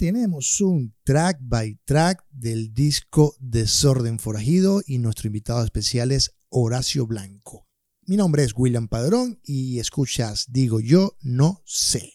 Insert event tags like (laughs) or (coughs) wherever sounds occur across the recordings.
tenemos un track by track del disco Desorden Forajido y nuestro invitado especial es Horacio Blanco. Mi nombre es William Padrón y escuchas Digo Yo No Sé.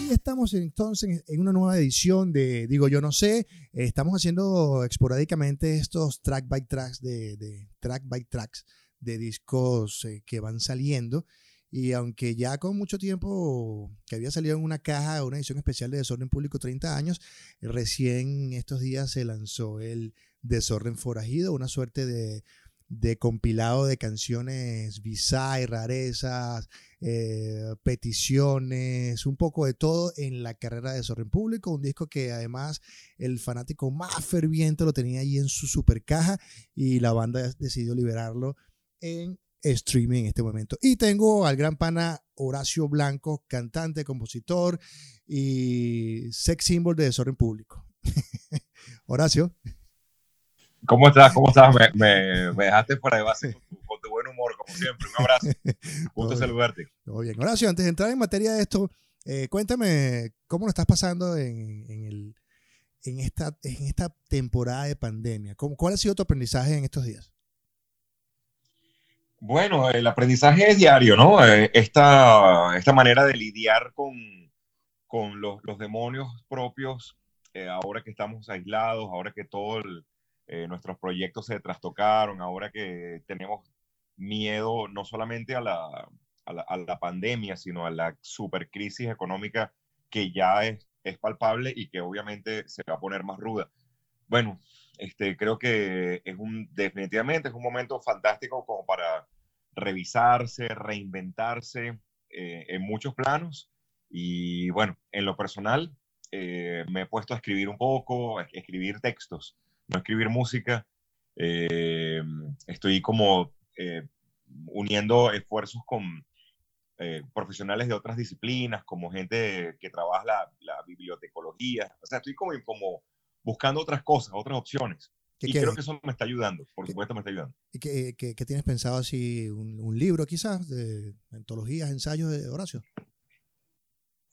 Y estamos entonces en una nueva edición de Digo Yo No Sé. Estamos haciendo esporádicamente estos track by tracks de, de track by tracks de discos eh, que van saliendo. Y aunque ya con mucho tiempo que había salido en una caja, una edición especial de Desorden Público 30 años, recién estos días se lanzó el Desorden Forajido, una suerte de, de compilado de canciones bizarras, rarezas, eh, peticiones, un poco de todo en la carrera de Desorden Público, un disco que además el fanático más ferviente lo tenía ahí en su super caja y la banda decidió liberarlo en streaming en este momento. Y tengo al gran pana Horacio Blanco, cantante, compositor y sex symbol de desorden público. (laughs) Horacio. ¿Cómo estás? ¿Cómo estás? Me, me, dejaste fuera de base con tu, buen humor, como siempre. Un abrazo. (laughs) Gusto saludarte. Muy bien. Horacio, antes de entrar en materia de esto, eh, cuéntame cómo lo estás pasando en, en, el, en, esta, en esta temporada de pandemia. ¿Cómo, ¿Cuál ha sido tu aprendizaje en estos días? Bueno, el aprendizaje es diario, ¿no? Eh, esta, esta manera de lidiar con, con los, demonios propios, eh, ahora que estamos aislados, ahora que todos eh, nuestros proyectos se trastocaron, ahora que tenemos miedo no solamente a la, a la, a la pandemia, sino a la supercrisis económica que ya es, es palpable y que obviamente se va a poner más ruda. Bueno, este, creo que es un, definitivamente es un momento fantástico como para revisarse, reinventarse eh, en muchos planos. Y bueno, en lo personal, eh, me he puesto a escribir un poco, a escribir textos, no escribir música. Eh, estoy como uniendo esfuerzos con profesionales de otras disciplinas, como gente que trabaja la, la bibliotecología. O sea, estoy como, como buscando otras cosas, otras opciones. y creo que eso me está ayudando, por supuesto me está ayudando. ¿Y qué, qué, qué tienes pensado así? Un, un, libro quizás de antologías, ensayos de Horacio?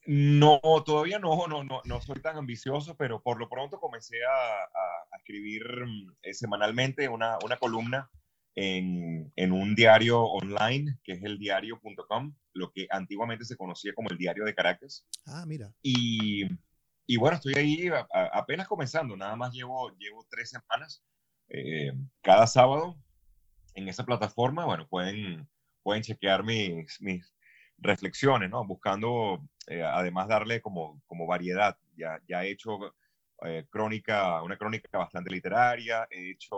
No, todavía no, no, no, no soy tan ambicioso, pero por lo pronto comencé a, a, a escribir eh, semanalmente una, una columna en, en, un diario online, que es el diario.com, lo que antiguamente se conocía como el Diario de Caracas. Ah, mira. Y y bueno, estoy ahí a, a, apenas comenzando, nada más llevo, llevo tres semanas. Eh, cada sábado en esa plataforma, bueno, pueden, pueden chequear mis, mis reflexiones, ¿no? Buscando, eh, además, darle como, como variedad. Ya, ya he hecho eh, crónica, una crónica bastante literaria, he hecho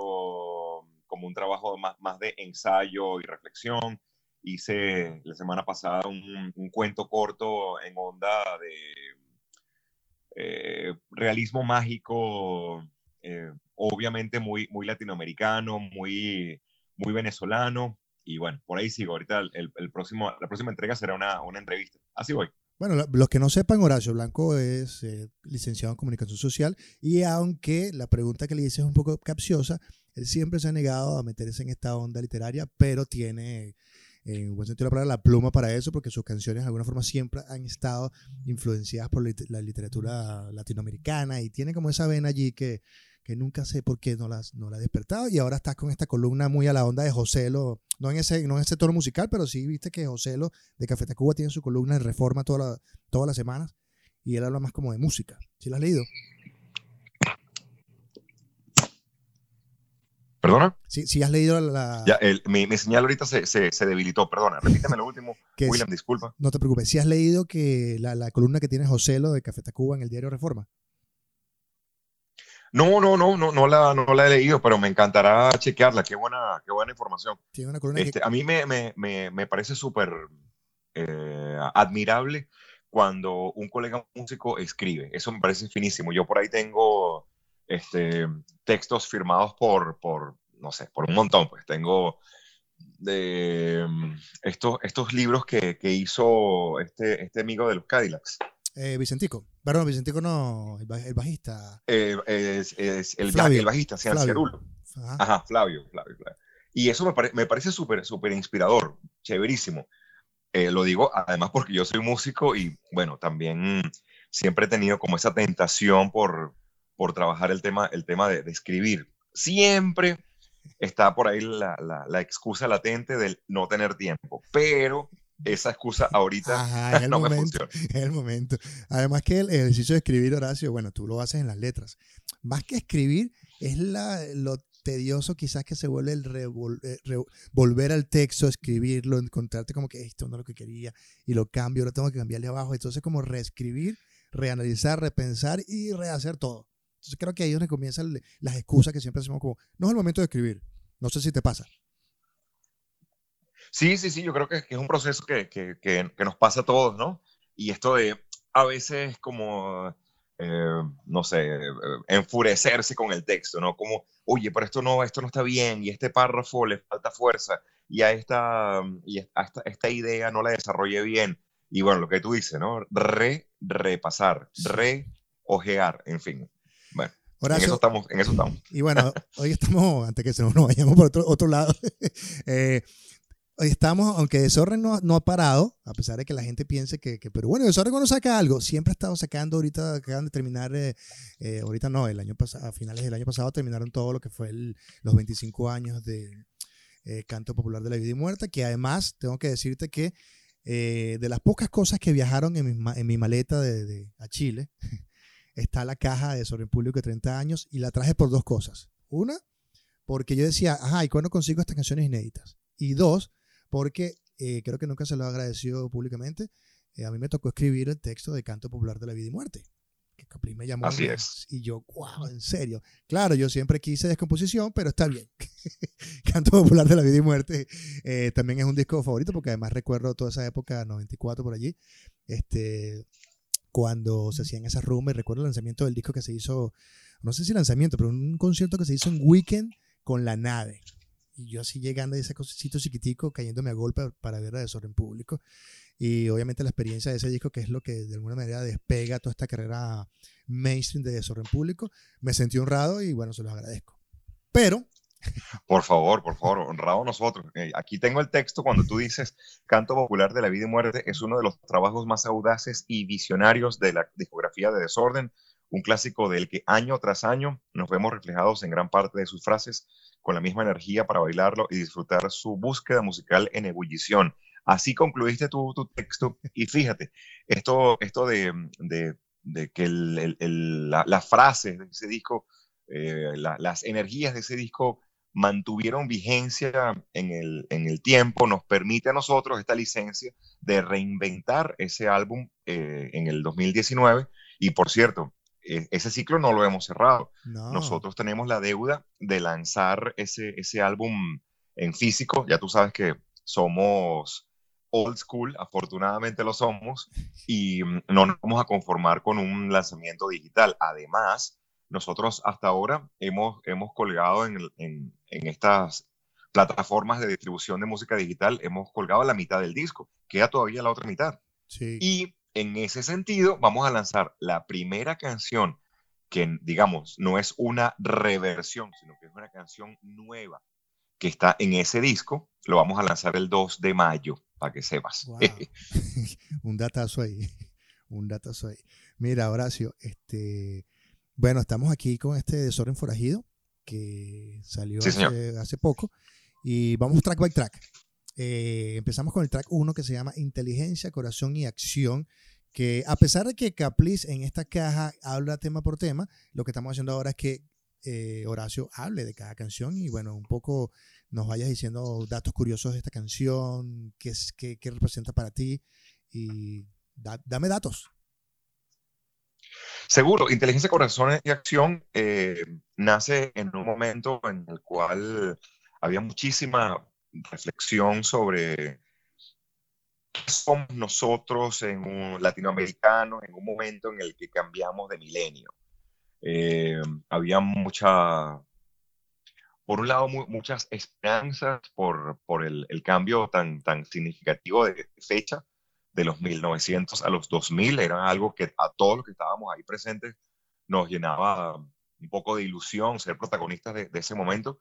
como un trabajo más, más de ensayo y reflexión. Hice la semana pasada un, un cuento corto en onda de eh, realismo mágico, eh, obviamente muy, muy latinoamericano, muy, muy venezolano. Y bueno, por ahí sigo. Ahorita el, el próximo, la próxima entrega será una, una, entrevista. Así voy. Bueno, los que no sepan, Horacio Blanco es eh, licenciado en comunicación social y aunque la pregunta que le hice es un poco capciosa, él siempre se ha negado a meterse en esta onda literaria, pero tiene en buen sentido de la palabra, la pluma para eso, porque sus canciones de alguna forma siempre han estado influenciadas por la literatura latinoamericana y tiene como esa vena allí que, que nunca sé por qué no, las, no la ha despertado y ahora estás con esta columna muy a la onda de Joselo, no en ese, no en ese tono musical, pero sí viste que Joselo de Café Tacuba tiene su columna en Reforma toda la, todas las semanas y él habla más como de música. ¿Sí la has leído? ¿Perdona? Sí, sí has leído la... Ya, el, mi, mi, señal ahorita se, se, se, debilitó, perdona. Repíteme lo último. William, disculpa. No te preocupes. ¿Sí has leído que la, la columna que tiene Joselo de Café Tacuba en el diario Reforma? No, no, no, no, no la, no la he leído, pero me encantará chequearla. Qué buena, qué buena información. Tiene una columna este, que... A mí me, me, me, me parece súper eh, admirable cuando un colega músico escribe. Eso me parece finísimo. Yo por ahí tengo este, textos firmados por, por, no sé, por un montón, pues tengo de estos, estos libros que, que hizo este, este amigo de los Cadillacs. Eh, Vicentico, perdón, Vicentico no, el, el bajista. Eh, es, es el, Flavio, el, bajista, Flavio. Ajá. Ajá, Flavio, Flavio, Flavio. Y eso me, me parece súper, súper inspirador, chéverísimo. Eh, lo digo además porque yo soy músico y bueno, también siempre he tenido como esa tentación por, por trabajar el tema, el tema de, escribir. Siempre está por ahí la, la, excusa latente del no tener tiempo, pero esa excusa ahorita (laughs) no me funciona. En el momento. Además que el ejercicio de escribir, Horacio, bueno, tú lo haces en las letras. Más que escribir, es la, lo tedioso quizás que se vuelve el eh, volver al texto, escribirlo, encontrarte como que esto no es lo que quería y lo cambio, lo tengo que cambiarle abajo. Entonces como reescribir, reanalizar, repensar y rehacer todo. Entonces creo que ahí es donde comienzan las excusas que siempre hacemos como, no es el momento de escribir. No sé si te pasa. Sí, sí, sí, yo creo que, es un proceso que, que, que, nos pasa a todos, ¿no? Y esto de a veces como eh, no sé, enfurecerse con el texto, ¿no? Como, oye, pero esto no, esto no está bien, y este párrafo le falta fuerza, y a esta, y a esta, idea no la desarrollé bien. Y bueno, lo que tú dices, ¿no? Re, repasar, re, ojear, en fin. Bueno. en eso estamos, en eso estamos. Y bueno, (laughs) hoy estamos, antes que se nos vayamos por otro, otro lado, (laughs) eh, estamos, aunque Desorden no, no, ha parado, a pesar de que la gente piense que, que pero bueno, Desorden cuando saca algo, siempre ha estado sacando, ahorita acaban de terminar, eh, eh, ahorita no, el año pasado, a finales del año pasado terminaron todo lo que fue los 25 años de eh, Canto Popular de la Vida y Muerta, que además tengo que decirte que de las pocas cosas que viajaron en mi, en mi maleta de, de, a Chile, (laughs) está la caja de Desorden Público de 30 años y la traje por dos cosas. Una, porque yo decía, ajá, ¿y cuándo consigo estas canciones inéditas? Y dos, porque eh, creo que nunca se lo ha agradecido públicamente. Eh, a mí me tocó escribir el texto de Canto Popular de la Vida y Muerte. Que Caplín me llamó. Así es. Y yo, wow, en serio. Claro, yo siempre quise descomposición, pero está bien. (laughs) Canto Popular de la Vida y Muerte eh, también es un disco favorito porque además recuerdo toda esa época, 94 por allí, este, cuando se hacían esas rumbas. Recuerdo el lanzamiento del disco que se hizo, no sé si lanzamiento, pero un concierto que se hizo en Weekend con la nave y yo así llegando a ese cosito chiquitico, cayéndome a golpe para ver a Desorden Público. Y obviamente la experiencia de ese disco, que es lo que de alguna manera despega toda esta carrera mainstream de Desorden Público, me sentí honrado y bueno, se los agradezco. Pero... Por favor, por favor, honrado nosotros. Eh, aquí tengo el texto cuando tú dices Canto Popular de la Vida y Muerte es uno de los trabajos más audaces y visionarios de la discografía de Desorden, un clásico del que año tras año nos vemos reflejados en gran parte de sus frases con la misma energía para bailarlo y disfrutar su búsqueda musical en ebullición. Así concluiste tu, tu texto y fíjate, esto, esto de, de, que las la frases de ese disco, eh, las energías de ese disco mantuvieron vigencia en el, en el, tiempo, nos permite a nosotros esta licencia de reinventar ese álbum eh, en el 2019. Y por cierto, e, ese ciclo no lo hemos cerrado. Nosotros tenemos la deuda de lanzar ese, ese álbum en físico. Ya tú sabes que somos old school, afortunadamente lo somos, y mm, no nos vamos a conformar con un lanzamiento digital. Además, nosotros hasta ahora hemos, hemos colgado en, en, en estas plataformas de distribución de música digital, hemos colgado la mitad del disco, queda todavía la otra mitad. Sí. Y en ese sentido, vamos a lanzar la primera canción que, digamos, no es una reversión, sino que es una canción nueva que está en ese disco. Lo vamos a lanzar el 2 de mayo, para que sepas. (laughs) (laughs) un datazo ahí, un datazo ahí. Mira, Horacio, este, bueno, estamos aquí con este Desorden Forajido que salió hace, hace, poco y vamos track by track. Eh, empezamos con el track 1 que se llama Inteligencia, Corazón y Acción, que a pesar de que Caplis en esta caja habla tema por tema, lo que estamos haciendo ahora es que eh, Horacio hable de cada canción y bueno, un poco nos vayas diciendo datos curiosos de esta canción, qué, es, qué, qué representa para ti y dame datos. Seguro, Inteligencia, Corazón y Acción eh, nace en un momento en el cual había muchísima reflexión sobre qué somos nosotros en un latinoamericano en un momento en el que cambiamos de milenio. Eh, había mucha, por un lado, muchas esperanzas por, por el, el, cambio tan, tan significativo de fecha de los 1900 a los 2000. Era algo que a todos los que estábamos ahí presentes nos llenaba un poco de ilusión ser protagonistas de, de ese momento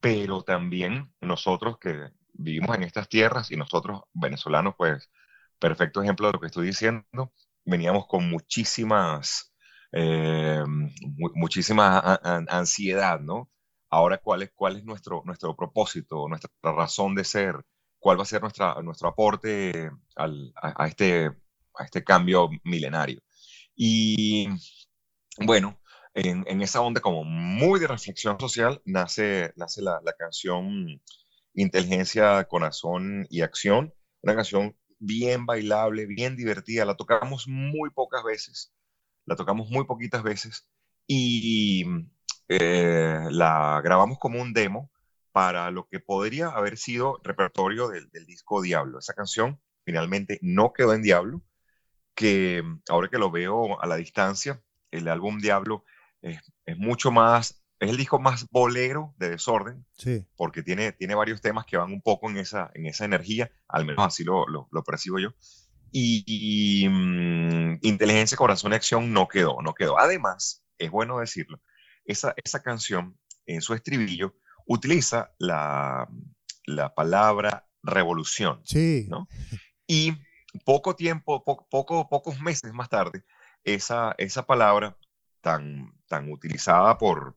pero también nosotros que vivimos en estas tierras y nosotros venezolanos, pues, perfecto ejemplo de lo que estoy diciendo, veníamos con muchísimas, eh, muchísima ansiedad, ¿no? Ahora, ¿cuál es, cuál es nuestro, nuestro propósito, nuestra razón de ser? ¿Cuál va a ser nuestra, nuestro aporte al, a, este, a este cambio milenario? Y bueno, en, en, esa onda como muy de reflexión social nace, nace la, la canción Inteligencia, Corazón y Acción, una canción bien bailable, bien divertida, la tocamos muy pocas veces, la tocamos muy poquitas veces y eh, la grabamos como un demo para lo que podría haber sido repertorio del, disco Diablo. Esa canción finalmente no quedó en Diablo, que ahora que lo veo a la distancia, el álbum Diablo es, mucho más, es el disco más bolero de desorden, porque tiene, tiene varios temas que van un poco en esa, en esa energía, al menos así lo, lo, percibo yo. Y, mm, Inteligencia, Corazón y Acción no quedó, no quedó. Además, es bueno decirlo, esa, esa canción, en su estribillo, utiliza la, la palabra revolución. Sí. ¿no? Y poco tiempo, poco, pocos meses más tarde, esa, esa palabra tan, tan utilizada por,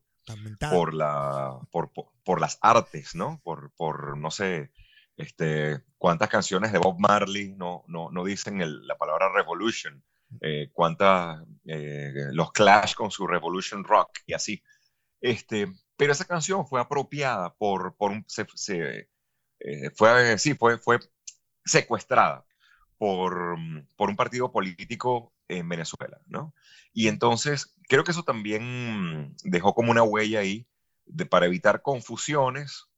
por, la, por, por, las artes, ¿no? Por, por no sé, este, cuántas canciones de Bob Marley no, no, no dicen la palabra revolution, eh, cuántas, eh, los Clash con su Revolution Rock y así. Este, pero esa canción fue apropiada por, por un, se, eh, fue, sí, fue, fue secuestrada por, por un partido político en Venezuela, ¿no? Y entonces creo que eso también dejó como una huella ahí de, para evitar confusiones,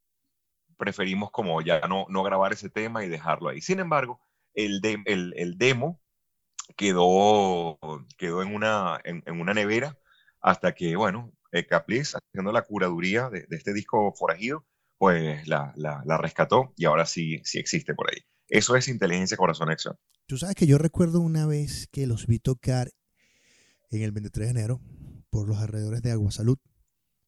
preferimos como ya no, no grabar ese tema y dejarlo ahí. Sin embargo, el, el, el demo quedó, quedó en, una, en, una nevera hasta que, bueno, eh, Capliz, haciendo la curaduría de, este disco forajido, pues la, la, rescató y ahora sí, sí existe por ahí. Eso es inteligencia corazón acción. Tú sabes que yo recuerdo una vez que los vi tocar en el 23 de enero por los alrededores de Agua Salud,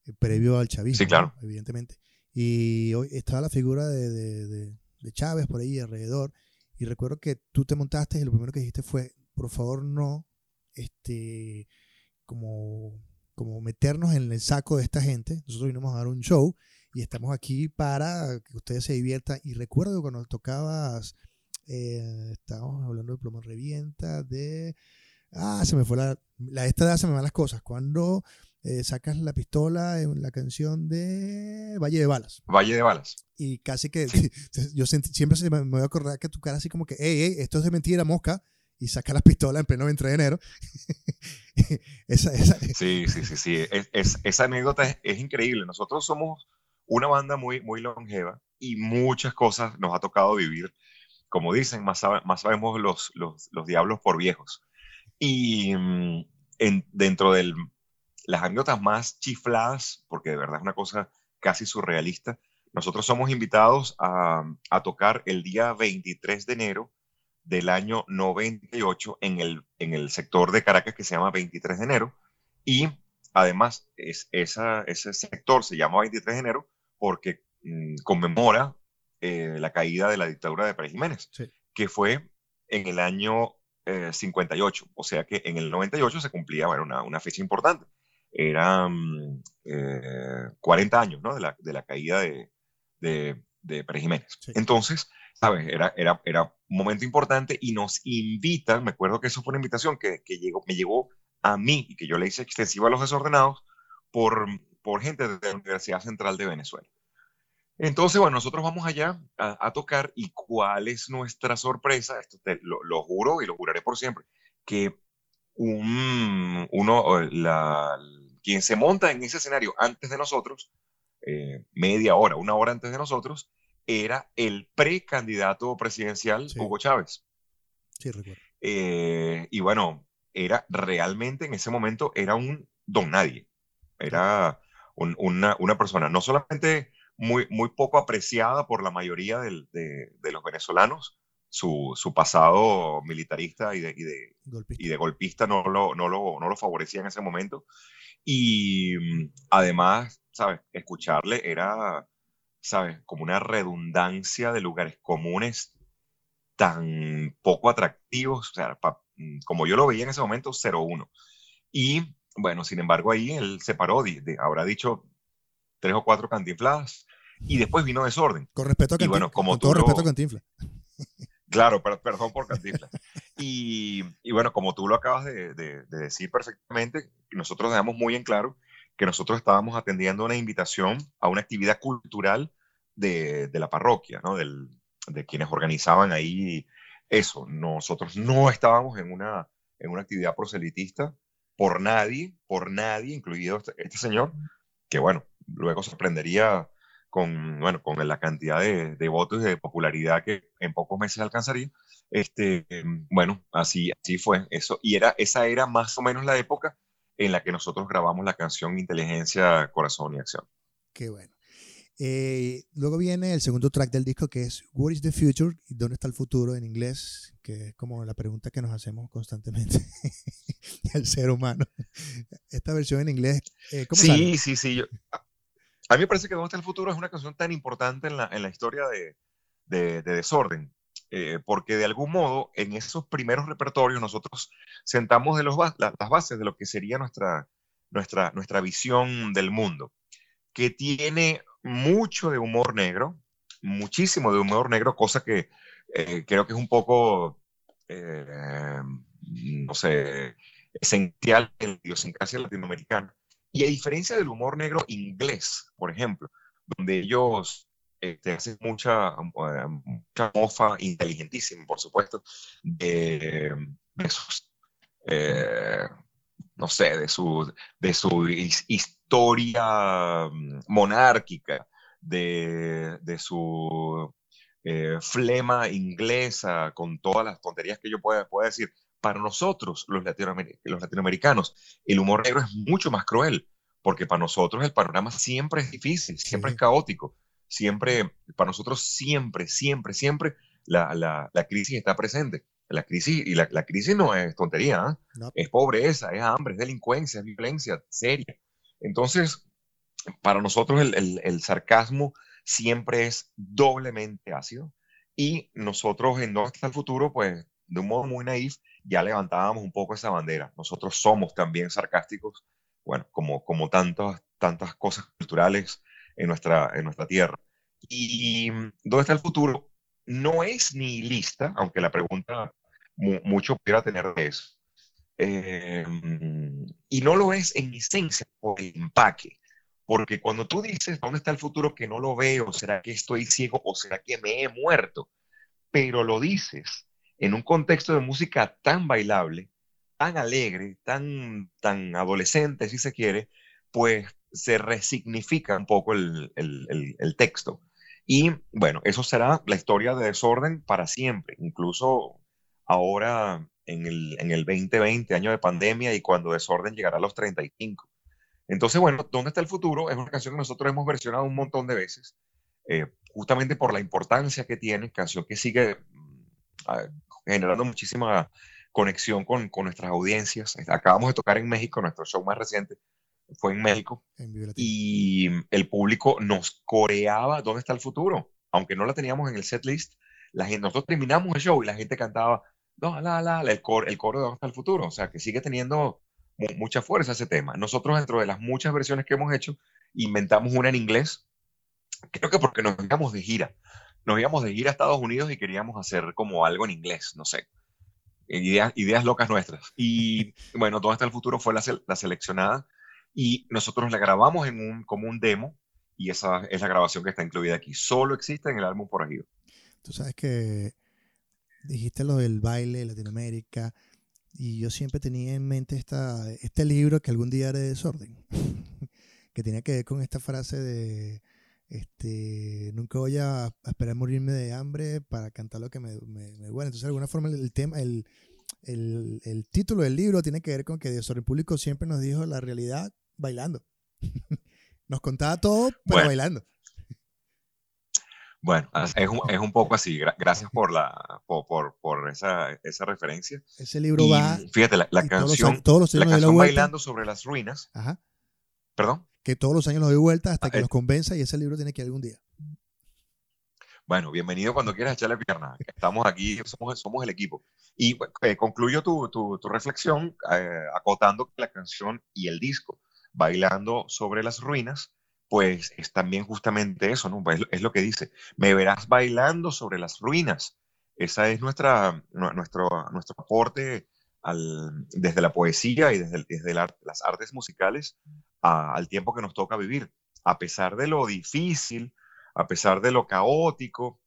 eh, previo al chavismo, sí, claro. evidentemente. Y hoy estaba la figura de, de, de Chávez por ahí alrededor. Y recuerdo que tú te montaste y lo primero que dijiste fue, por favor no este, como, como meternos en el saco de esta gente. Nosotros vinimos a dar un show y estamos aquí para que ustedes se diviertan. Y recuerdo cuando tocabas, eh, estábamos hablando de Plomo Revienta, de... Ah, se me fue la... la esta edad se me van las cosas. Cuando eh, sacas la pistola en la canción de Valle de Balas. Valle de Balas. Y casi que (laughs) yo siempre me, me voy a acordar que tu cara así como que, hey, hey, esto es de mentira, mosca y saca la pistola en pleno 20 de enero. (laughs) Sí, sí, sí, sí. Es, esa anécdota es, increíble. Nosotros somos una banda muy, muy longeva y muchas cosas nos ha tocado vivir. Como dicen, más, más sabemos los, los, los, diablos por viejos. Y mm, en, dentro de las anécdotas más chifladas, porque de verdad es una cosa casi surrealista, nosotros somos invitados a, a tocar el día 23 de enero del año 98 en el, en el sector de Caracas que se llama 23 de enero. Y además es, esa, ese sector se llama 23 de enero porque mm, conmemora eh, la caída de la dictadura de Pérez Jiménez, que fue en el año 58. Eh, o sea que en el 98 se cumplía bueno, una, una fecha importante. Eran 40 eh, años ¿no? de, la, de la caída de, de, de Pérez Jiménez. Entonces, ¿sabes? Era, era, era un momento importante y nos invitan, me acuerdo que eso fue una invitación que, que llegó, me llegó a mí y que yo le hice extensiva a los desordenados por, por gente de la Universidad Central de Venezuela. Entonces, bueno, nosotros vamos allá a, tocar y cuál es nuestra sorpresa, esto te, lo, juro y lo juraré por siempre, que un, uno, la, quien se monta en ese escenario antes de nosotros, eh, media hora, una hora antes de nosotros, era el precandidato presidencial Hugo Chávez. Sí, recuerdo. Eh, y bueno, era realmente en ese momento era un don nadie. Era una, una, persona no solamente muy, muy poco apreciada por la mayoría de, de, los venezolanos, su, su, pasado militarista y de, y de, golpista. y de golpista no lo, no, lo, no lo favorecía en ese momento. Y mm, además, ¿sabes? Escucharle era ¿sabes? Como una redundancia de lugares comunes tan poco atractivos, o sea, mm, como yo lo veía en ese momento, 0-1. Y bueno, sin embargo, ahí él se paró, de, habrá dicho tres o cuatro cantinfladas y después vino desorden. Con respeto a Cantinflas. como con todo respeto a Cantinflas. (laughs) Claro, perdón por Cantinflas. Y, y, bueno, como tú lo acabas de, de, decir perfectamente, nosotros dejamos muy en claro que nosotros estábamos atendiendo una invitación a una actividad cultural de, de la parroquia, ¿no? Del, de quienes organizaban ahí eso. Nosotros no estábamos en una, en una actividad proselitista por nadie, por nadie, incluido este, este señor, que bueno, luego sorprendería con, bueno, con la cantidad de, votos y de popularidad que en pocos meses alcanzaría. Este, bueno, así, así fue eso. Y era, esa era más o menos la época en la que nosotros grabamos la canción Inteligencia, Corazón y Acción. Qué bueno. Eh, luego viene el segundo track del disco que es What is the Future? ¿Y ¿Dónde está el futuro? en inglés, que es como la pregunta que nos hacemos constantemente (laughs) el ser humano. Esta versión en inglés, eh, ¿cómo Sí, sí, sí. a mí me parece que ¿Dónde está el futuro? es una canción tan importante en la, en la historia de, de, Desorden. Eh, porque de algún modo en esos primeros repertorios nosotros sentamos de los, las bases de lo que sería nuestra, nuestra, nuestra visión del mundo, que tiene mucho de humor negro, muchísimo de humor negro, cosa que eh, creo que es un poco, eh, no sé, esencial en la idiosincrasia latinoamericana. Y a diferencia del humor negro inglés, por ejemplo, donde ellos este, hacen mucha, mucha mofa inteligentísima, por supuesto, de, sus, eh, no sé, de su, de su historia mm, monárquica, de, su eh, flema inglesa, con todas las tonterías que yo pueda, pueda decir. Para nosotros, los, los latinoamericanos, el humor negro es mucho más cruel, porque para nosotros el panorama siempre es difícil, siempre es caótico, siempre, para nosotros siempre, siempre, siempre la, la, la crisis está presente. La crisis, y la, la crisis no es tontería, ¿ah? es pobreza, es hambre, es delincuencia, es violencia seria. Entonces, para nosotros el, el, sarcasmo siempre es doblemente ácido y nosotros en ¿Dónde está el futuro? Pues de un modo muy naif ya levantábamos un poco esa bandera. Nosotros somos también sarcásticos, bueno, como, como tantas, tantas cosas culturales en nuestra, en nuestra tierra. Y ¿Dónde está el futuro? No es ni lista, aunque la pregunta mucho pudiera tener de eso. Em, y no lo es en esencia por el empaque. Porque cuando tú dices, ¿dónde está el futuro que no lo veo? ¿Será que estoy ciego o será que me he muerto? Pero lo dices en un contexto de música tan bailable, tan alegre, tan, tan adolescente, si se quiere, pues se resignifica un poco el, el, el texto. Y bueno, eso será la historia de desorden para siempre. Incluso ahora en el, en el 2020, año de pandemia, y cuando Desorden llegará a los 35. Entonces, bueno, ¿dónde está el futuro? Es una canción que nosotros hemos versionado un montón de veces, eh, justamente por la importancia que tiene, canción que sigue mm, generando muchísima conexión con, con, nuestras audiencias. Acabamos de tocar en México, nuestro show más reciente fue en México, y el público nos coreaba ¿Dónde está el futuro? Aunque no la teníamos en el set list, la gente, nosotros terminamos el show y la gente cantaba no, la, la, el, coro, el coro de Hasta el Futuro, o sea, que sigue teniendo mucha fuerza ese tema. Nosotros, dentro de las muchas versiones que hemos hecho, inventamos una en inglés, creo que porque nos íbamos de gira. Nos íbamos de gira a Estados Unidos y queríamos hacer como algo en inglés, no sé. Ideas, ideas locas nuestras. Y bueno, todo hasta el futuro fue la, la seleccionada y nosotros la grabamos como un demo y esa es la grabación que está incluida aquí. Solo existe en el álbum Por. Tú sabes que dijiste lo del baile, Latinoamérica, y yo siempre tenía en mente esta, este libro que algún día haré desorden, (laughs) que tenía que ver con esta frase de, este, nunca voy a, esperar morirme de hambre para cantar lo que me, me, Entonces, de alguna forma, el, tema, el, el, el, título del libro tiene que ver con que Desorden Público siempre nos dijo la realidad bailando. (laughs) nos contaba todo, pero bailando. Bueno, es un, es un poco así. Gracias por, la, por, por, esa, esa, referencia. Ese libro va. Fíjate, la, canción, todos los, la canción Bailando sobre las ruinas. Ajá. ¿Perdón? Que todos los años lo doy vuelta hasta ah, que los convenza y ese libro tiene que ir algún día. Bueno, bienvenido cuando quieras echarle pierna. Estamos aquí, somos, somos el equipo. Y eh, concluyo tu, tu, tu reflexión eh, acotando que la canción y el disco, Bailando sobre las ruinas, pues es también justamente eso, ¿no? Es, es, lo que dice, me verás bailando sobre las ruinas. Esa es nuestra, nuestro, nuestro aporte al, desde la poesía y desde, desde la, las artes musicales al tiempo que nos toca vivir. A pesar de lo difícil, a pesar de lo caótico,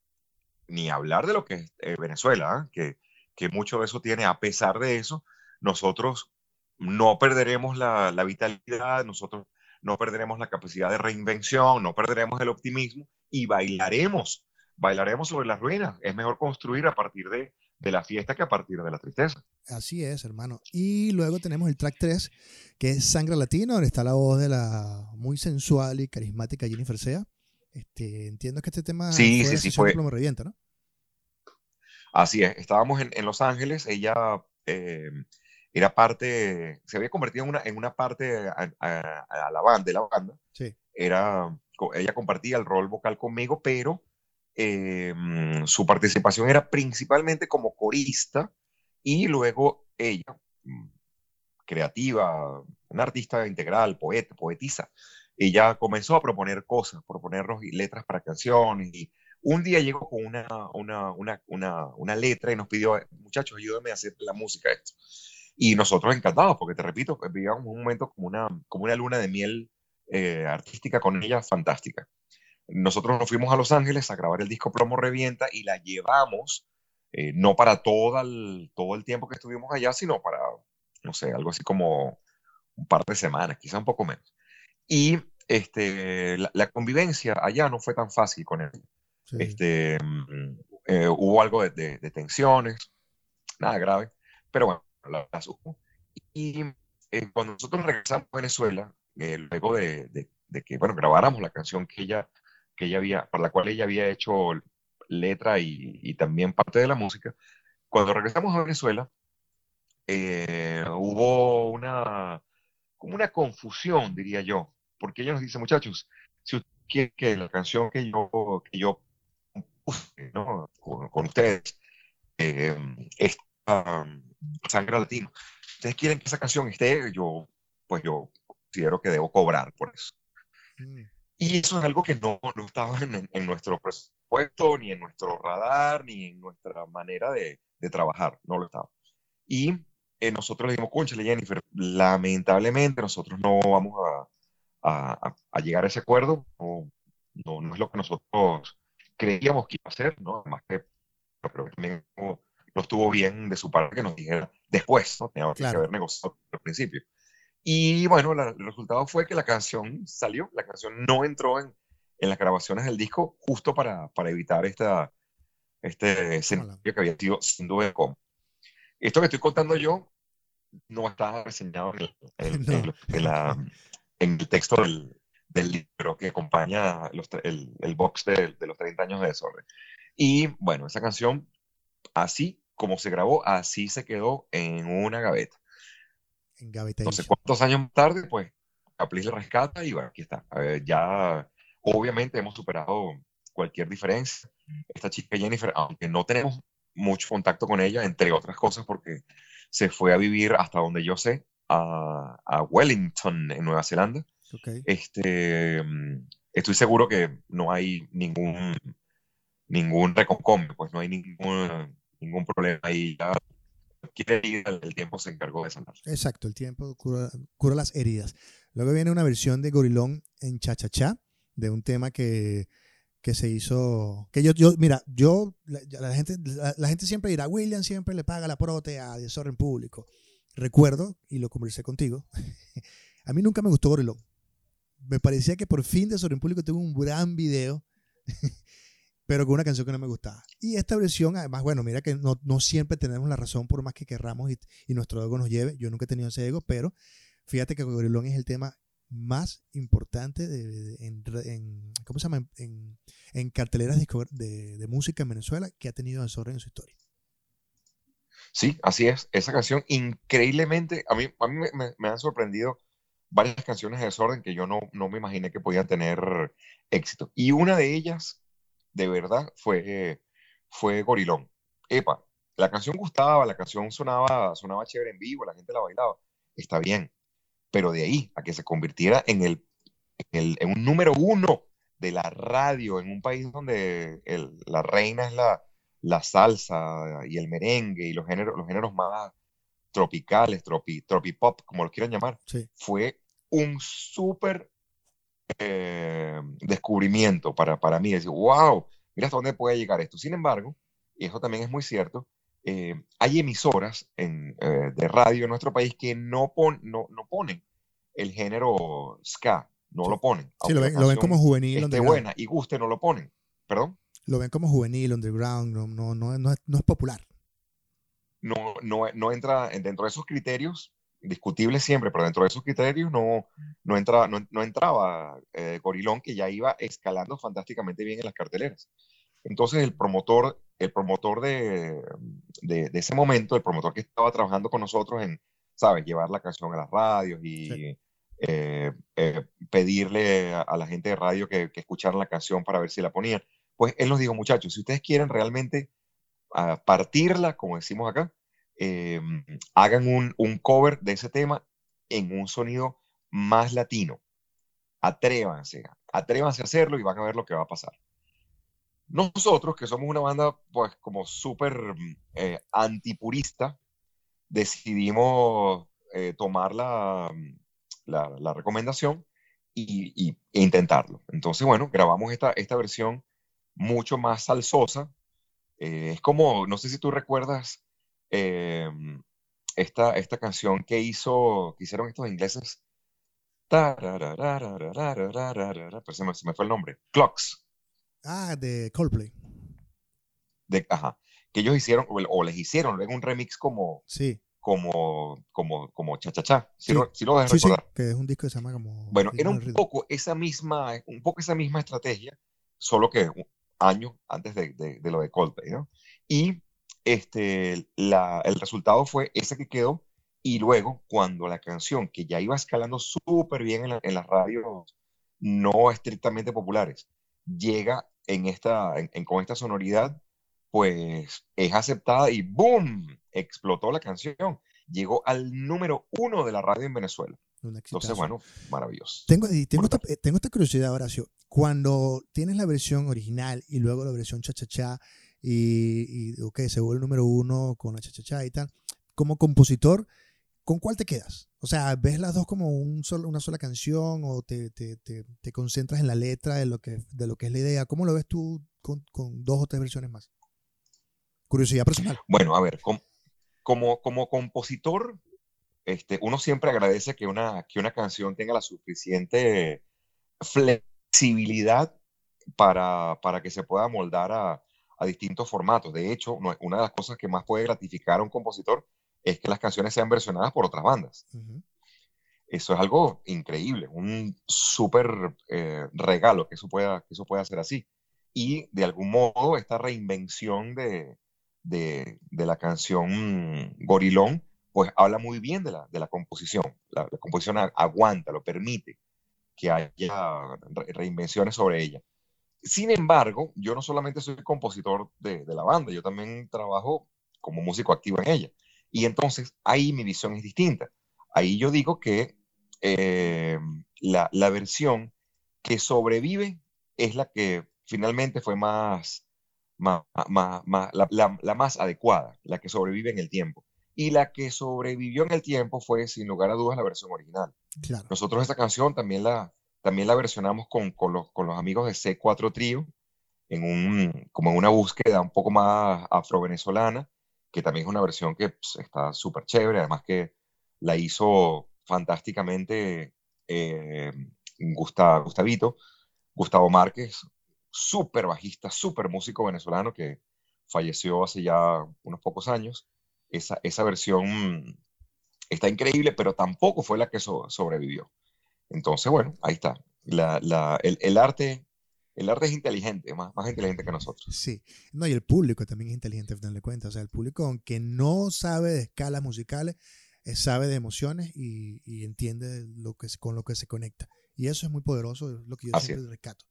ni hablar de lo que es eh, Venezuela, ¿eh? que, que, mucho de eso tiene, a pesar de eso, nosotros no perderemos la, la, vitalidad, nosotros no perderemos la capacidad de reinvención, no perderemos el optimismo y bailaremos, bailaremos sobre las ruinas. Es mejor construir a partir de, de la fiesta que a partir de la tristeza. Así es, hermano. Y luego tenemos el track 3, que es Sangre Latino, donde está la voz de la muy sensual y carismática Jennifer Sea. Este, entiendo que este tema sí, fue sí, sí, fue. Plomo Revienta, ¿no? Así es, estábamos en, en Los Ángeles, ella eh, era parte, se había convertido en una, en una parte a, a, a la banda, de la banda. Sí. Era, ella compartía el rol vocal conmigo, pero eh, su participación era principalmente como corista y luego ella, mm, creativa, una artista integral, poeta, poetisa, ella comenzó a proponer cosas, proponernos letras para canciones y un día llegó con una, una, una, una, una letra y nos pidió, muchachos, ayúdenme a hacer la música esto. Y nosotros encantados, porque te repito, vivíamos un momento como una, como una luna de miel eh, artística con ella fantástica. Nosotros nos fuimos a Los Ángeles a grabar el disco Plomo Revienta y la llevamos, eh, no para todo el, todo el tiempo que estuvimos allá, sino para, no sé, algo así como un par de semanas, quizá un poco menos. Y este, la, la, convivencia allá no fue tan fácil con él. Sí. Este, eh, hubo algo de, de, de, tensiones, nada grave, pero bueno, la, la supo. Y eh, cuando nosotros regresamos a Venezuela, eh, luego de, de, que, bueno, grabáramos la canción que ella, que ella había, para la cual ella había hecho letra y, y también parte de la música, cuando regresamos a Venezuela, eh, hubo una, como una confusión, diría yo, porque ella nos dice, muchachos, si usted quiere que la canción que yo, que yo puse ¿no? con, con, ustedes eh, esta um, sangre latino, ustedes quieren que esa canción esté, yo, pues yo considero que debo cobrar por eso. Mm. Y eso es algo que no, no estaba en, en, nuestro presupuesto, ni en nuestro radar, ni en nuestra manera de, de trabajar, no lo estaba. Y eh, nosotros le dijimos, conchale Jennifer, lamentablemente nosotros no vamos a, a, a, llegar a ese acuerdo. No, no, no, es lo que nosotros creíamos que iba a ser, ¿no? Además que que también no, no, estuvo bien de su parte que nos dijera después, ¿no? Teníamos claro. que haber negociado al principio. Y bueno, la, el resultado fue que la canción salió, la canción no entró en, en las grabaciones del disco justo para, para evitar esta, este escenario que había sido sin duda como. Esto que estoy contando yo no está reseñado en, el, en, (laughs) no. en la, en el texto del, del libro que acompaña los, el, el, box de, de, los 30 años de desorden. Y bueno, esa canción, así como se grabó, así se quedó en una gaveta. En gaveta. Entonces, ¿cuántos años más tarde? Pues Aplis la rescata y bueno, aquí está. Ver, ya, obviamente hemos superado cualquier diferencia. Esta chica Jennifer, aunque no tenemos mucho contacto con ella, entre otras cosas, porque se fue a vivir hasta donde yo sé, a, a Wellington, en Nueva Zelanda. Okay. Este, estoy seguro que no hay ningún, ningún reconcome, pues no hay ningún, ningún problema ahí. Ya el tiempo se encargó de sanar. Exacto, el tiempo cura, cura las heridas. Luego viene una versión de Gorilón en Cha-Cha-Cha, de un tema que, que se hizo, que yo, yo mira, yo, la, gente, la, gente siempre dirá, William siempre le paga la prote a desorden público. Recuerdo, y lo conversé contigo, (laughs) a mí nunca me gustó Gorilón me parecía que por fin de Sobre Público tuvo un gran video, (laughs) pero con una canción que no me gustaba. Y esta versión, además, bueno, mira que no, no siempre tenemos la razón por más que querramos y, y, nuestro ego nos lleve. Yo nunca he tenido ese ego, pero fíjate que Gorilón es el tema más importante de, en, en, ¿cómo se llama? En, en carteleras de, música en Venezuela que ha tenido Desorden en su historia. Sí, así es. Esa canción, increíblemente, a mí, a mí me, me han sorprendido varias canciones de desorden que yo no, no me imaginé que podían tener éxito. Y una de ellas de verdad, fue, fue Gorilón. Epa, la canción gustaba, la canción sonaba, sonaba chévere en vivo, la gente la bailaba, está bien, pero de ahí a que se convirtiera en, el, en, un número uno de la radio en un país donde la reina es la, la salsa y el merengue y los géneros, los géneros más tropicales, tropi, tropipop, como lo quieran llamar, fue un súper eh, descubrimiento para, para mí. Decir, wow, mira hasta dónde puede llegar esto. Sin embargo, y eso también es muy cierto, eh, hay emisoras en, eh, de radio en nuestro país que no, no, no, ponen el género ska, no lo ponen. Sí, lo ven, lo ven, como juvenil. Esté buena y guste, no lo ponen. ¿Perdón? Lo ven como juvenil, underground, no, no, no, no, es, no es popular. No, no, no entra dentro de esos criterios, discutibles siempre, pero dentro de esos criterios no, no, entra, no, entraba eh, Gorilón, que ya iba escalando fantásticamente bien en las carteleras. Entonces el promotor, el promotor de, de, ese momento, el promotor que estaba trabajando con nosotros en, ¿sabes?, llevar la canción a las radios y eh, eh, pedirle a, la gente de radio que, que, escucharan la canción para ver si la ponían. Pues él nos dijo, muchachos, si ustedes quieren realmente ah, partirla, como decimos acá, em, hagan un, cover de ese tema en un sonido más latino. Atrévanse, atrévanse a hacerlo y van a ver lo que va a pasar. Nosotros, que somos una banda, pues, como súper eh, antipurista, decidimos eh, tomar la, la, recomendación y, e intentarlo. Entonces, bueno, grabamos esta, esta versión mucho más salsosa. Eh, es como, no sé si tú recuerdas esta, esta canción que hizo, que hicieron estos ingleses. Pero se me, se me fue el nombre. Clocks. Ah, de Coldplay. De, ajá. Que ellos hicieron, o, les hicieron luego un remix como. Sí. Como, como, como cha cha cha. Si, sí. Lo, lo sí, sí, que es un disco que se llama como. Bueno, era un poco esa misma, un poco esa misma estrategia, solo que años antes de, de, de, lo de Coldplay, ¿no? Y este, la, el resultado fue ese que quedó, y luego, cuando la canción, que ya iba escalando súper bien en, la, en, las radios no estrictamente populares, llega en esta, en, con esta sonoridad, pues es aceptada y ¡boom! Explotó la canción. Llegó al número uno de la radio en Venezuela. Entonces, bueno, maravilloso. Tengo, tengo, esta, eh, tengo esta curiosidad, Horacio. Cuando tienes la versión original y luego la versión cha-cha-cha y, y se vuelve el número uno con la cha-cha-cha y tal, como compositor, ¿con cuál te quedas? O sea, ¿ves las dos como un solo, una sola canción o te, te, te, te, concentras en la letra de lo, que, de lo que es la idea? ¿Cómo lo ves tú con, con dos o tres versiones más? Curiosidad personal. Bueno, a ver, como, como, como compositor, este, uno siempre agradece que una, que una canción tenga la suficiente flexibilidad para, para que se pueda moldar a, a distintos formatos. De hecho, una de las cosas que más puede gratificar a un compositor es que las canciones sean versionadas por otras bandas. Eso es algo increíble, un súper eh, regalo que eso, pueda, que eso pueda ser así. Y de algún modo esta reinvención de, de, de la canción Gorilón, pues habla muy bien de la, de la composición. La, composición aguanta, lo permite que haya reinvenciones sobre ella. Sin embargo, yo no solamente soy compositor de, de la banda, yo también trabajo como músico activo en ella. Y entonces ahí mi visión es distinta. Ahí yo digo que eh, la, la, versión que sobrevive es la que finalmente fue más, más, más, más la, la, la, más adecuada, la que sobrevive en el tiempo. Y la que sobrevivió en el tiempo fue, sin lugar a dudas, la versión original. Claro. Nosotros esta canción también la, también la versionamos con, con, los, con los amigos de C4 Trío, en un, como en una búsqueda un poco más afro-venezolana que también es una versión que pues, está súper chévere, además que la hizo fantásticamente eh, Gustavito, Gustavo Márquez, súper bajista, súper músico venezolano que falleció hace ya unos pocos años. Esa, esa versión está increíble, pero tampoco fue la que sobrevivió. Entonces, bueno, ahí está. La, la, el, el, arte el arte es inteligente, más, más inteligente que nosotros. Sí, no, y el público también es inteligente, al de cuentas. O sea, el público, aunque no sabe de escalas musicales, eh, sabe de emociones y, y, entiende lo que, con lo que se conecta. Y eso es muy poderoso, es lo que yo siempre rescato.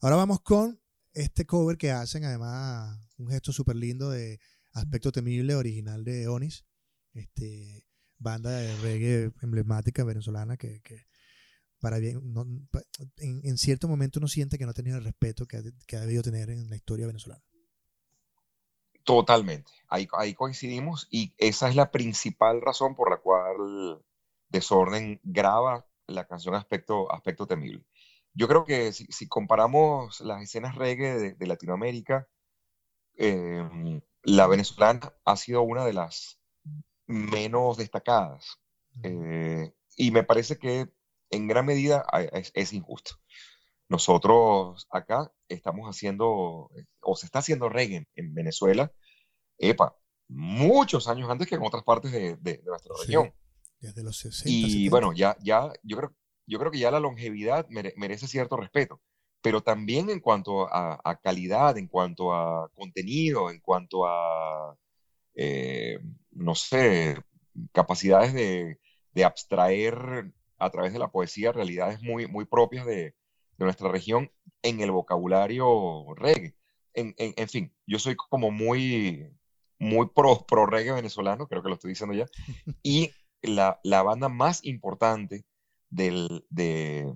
Ahora vamos con este cover que hacen, además, un gesto súper lindo de aspecto temible original de Onis, este, banda de reggae emblemática venezolana que, que para bien, en, cierto momento uno siente que no ha tenido el respeto que que ha debido tener en la historia venezolana. Totalmente, ahí, ahí coincidimos y esa es la principal razón por la cual Desorden graba la canción Aspecto, Aspecto Temible. Yo creo que si, comparamos las escenas reggae de, Latinoamérica, em, la venezolana ha sido una de las menos destacadas. Eh, y me parece que en gran medida es, injusto. Nosotros acá estamos haciendo, o se está haciendo reggae en Venezuela, epa, muchos años antes que en otras partes de, nuestra región. Desde los 60. Y bueno, ya, ya, yo creo, yo creo que ya la longevidad merece cierto respeto, pero también en cuanto a, calidad, en cuanto a contenido, en cuanto a, eh, no sé, capacidades de, abstraer a través de la poesía realidades muy, muy propias de, nuestra región en el vocabulario reggae. En, en, fin, yo soy como muy, muy pro, pro reggae venezolano, creo que lo estoy diciendo ya, (laughs) y la, la banda más importante del, de,